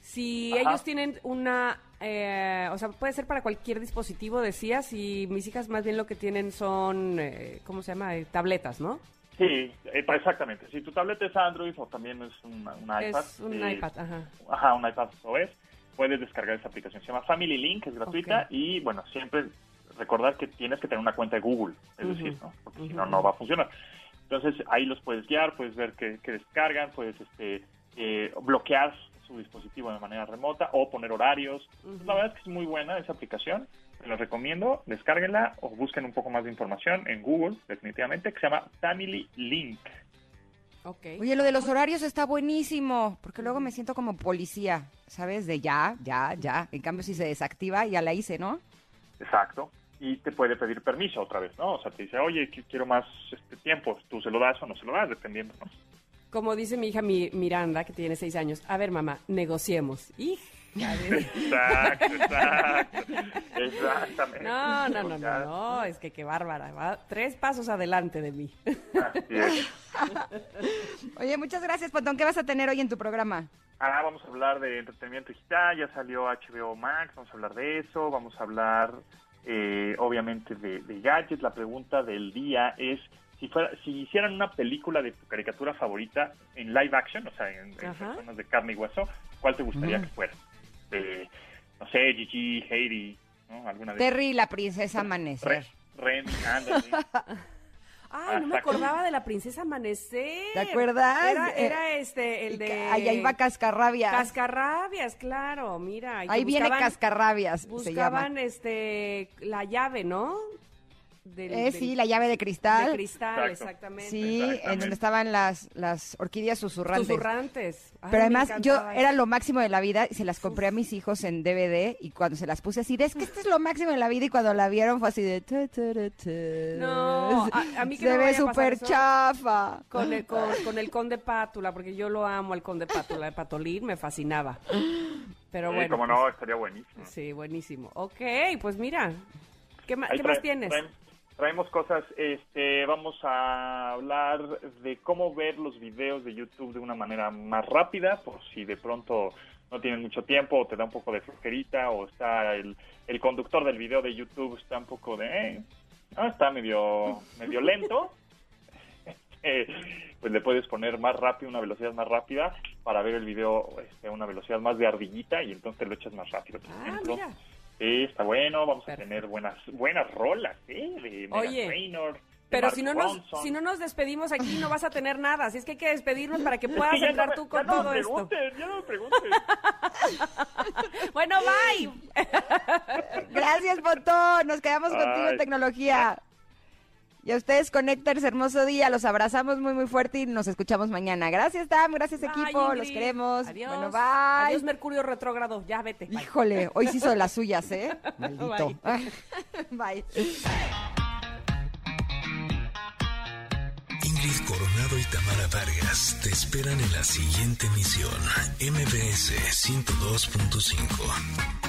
si Ajá. ellos tienen una, eh, o sea, puede ser para cualquier dispositivo, decías, y mis hijas más bien lo que tienen son, eh, ¿cómo se llama? Eh, tabletas, ¿no? Sí, eh, exactamente. Si tu tableta es Android o también es un, un iPad. Es un eh, iPad, ajá. Ajá, un iPad OS. Puedes descargar esa aplicación. Se llama Family Link, es gratuita. Y bueno, siempre recordar que tienes que tener una cuenta de Google. Es decir, ¿no? Porque si no, no va a funcionar. Entonces ahí los puedes guiar, puedes ver qué, qué descargan, puedes este, eh, bloquear su dispositivo de manera remota o poner horarios. La verdad es que es muy buena esa aplicación. Se la recomiendo, descárguenla o busquen un poco más de información en Google, definitivamente, que se llama Family Link. Ok. Oye, lo de los horarios está buenísimo, porque luego me siento como policía, ¿sabes? De ya, ya, ya. En cambio, si se desactiva, ya la hice, ¿no? Exacto. Y te puede pedir permiso otra vez, ¿no? O sea, te dice, oye, qui- quiero más este tiempo. Tú se lo das o no se lo das, dependiendo, ¿no? Como dice mi hija Mi- Miranda, que tiene seis años, a ver, mamá, negociemos. Hija de- Exacto, exacto. Exactamente. No, no, no, no, no, es que qué bárbara, va tres pasos adelante de mí. así es. Oye, muchas gracias, Pontón. ¿Qué vas a tener hoy en tu programa? Ah, vamos a hablar de entretenimiento digital, ya salió HBO Max, vamos a hablar de eso, vamos a hablar eh, obviamente de, de gadgets. La pregunta del día es si fuera, si hicieran una película de tu caricatura favorita en live action, o sea, en, en personas de carne y hueso, ¿cuál te gustaría Mm. que fuera? Eh, no sé, Gigi, Heidi, ¿no? Alguna de Terry y la princesa amanecer. Re- Remy, ándale. Ay, no me acordaba de la princesa Amanecer. ¿Te acuerdas? Era, Eh, era este, el de... Allá iba Cascarrabias. Cascarrabias, claro, mira. Ahí viene buscaban- Cascarrabias, se Buscaban, llama. este, la llave, ¿no? Del- Eh, del- sí, la llave de cristal. De cristal, Exacto. exactamente. Sí, en donde estaban las, las orquídeas susurrantes. Susurrantes. Ay, Pero además yo era lo máximo de la vida y se las compré a mis hijos en DVD y cuando se las puse así, de, es que esto es lo máximo de la vida y cuando la vieron fue así de... tu, tu, tu, tu. No, a- a mí que Se no ve súper chafa. Con el, con, con el conde Pátula, porque yo lo amo al conde Pátula, el Patolín me fascinaba. Pero Sí, bueno. como pues, no, estaría buenísimo. Sí, buenísimo. Ok, pues mira, ¿qué, ma- qué trae- más tienes? Traemos cosas, este, vamos a hablar de cómo ver los videos de YouTube de una manera más rápida, por si de pronto no tienen mucho tiempo o te da un poco de flojerita o está el, el conductor del video de YouTube está un poco de, eh, no, está medio, medio lento. Eh, pues le puedes poner más rápido, una velocidad más rápida para ver el video este, a una velocidad más de ardillita y entonces lo echas más rápido. por Ah, ejemplo. mira. Sí, está bueno, vamos Perfecto. a tener buenas buenas rolas, ¿eh? De Oye, Trainor, de Pero Mark si no, nos, Ronson. si no nos despedimos aquí no vas a tener nada, así es que hay que despedirnos para que Es puedas que no entrar me- tú ya con no me todo esto. pregunten, Ya no me pregunten. Bueno, bye. Gracias, Pontón. Nos quedamos contigo en tecnología. Y a ustedes, Connectors, hermoso día. Los abrazamos muy, muy fuerte y nos escuchamos mañana. Gracias, Tam. Gracias, Bye, equipo. Los queremos. Adiós. Bueno, bye. Adiós, Mercurio retrógrado. Ya vete. Bye. Híjole, hoy sí hizo de las suyas, ¿eh? Maldito. Bye. Ingrid Coronado y Tamara Vargas te esperan en la siguiente emisión, MBS 102.5.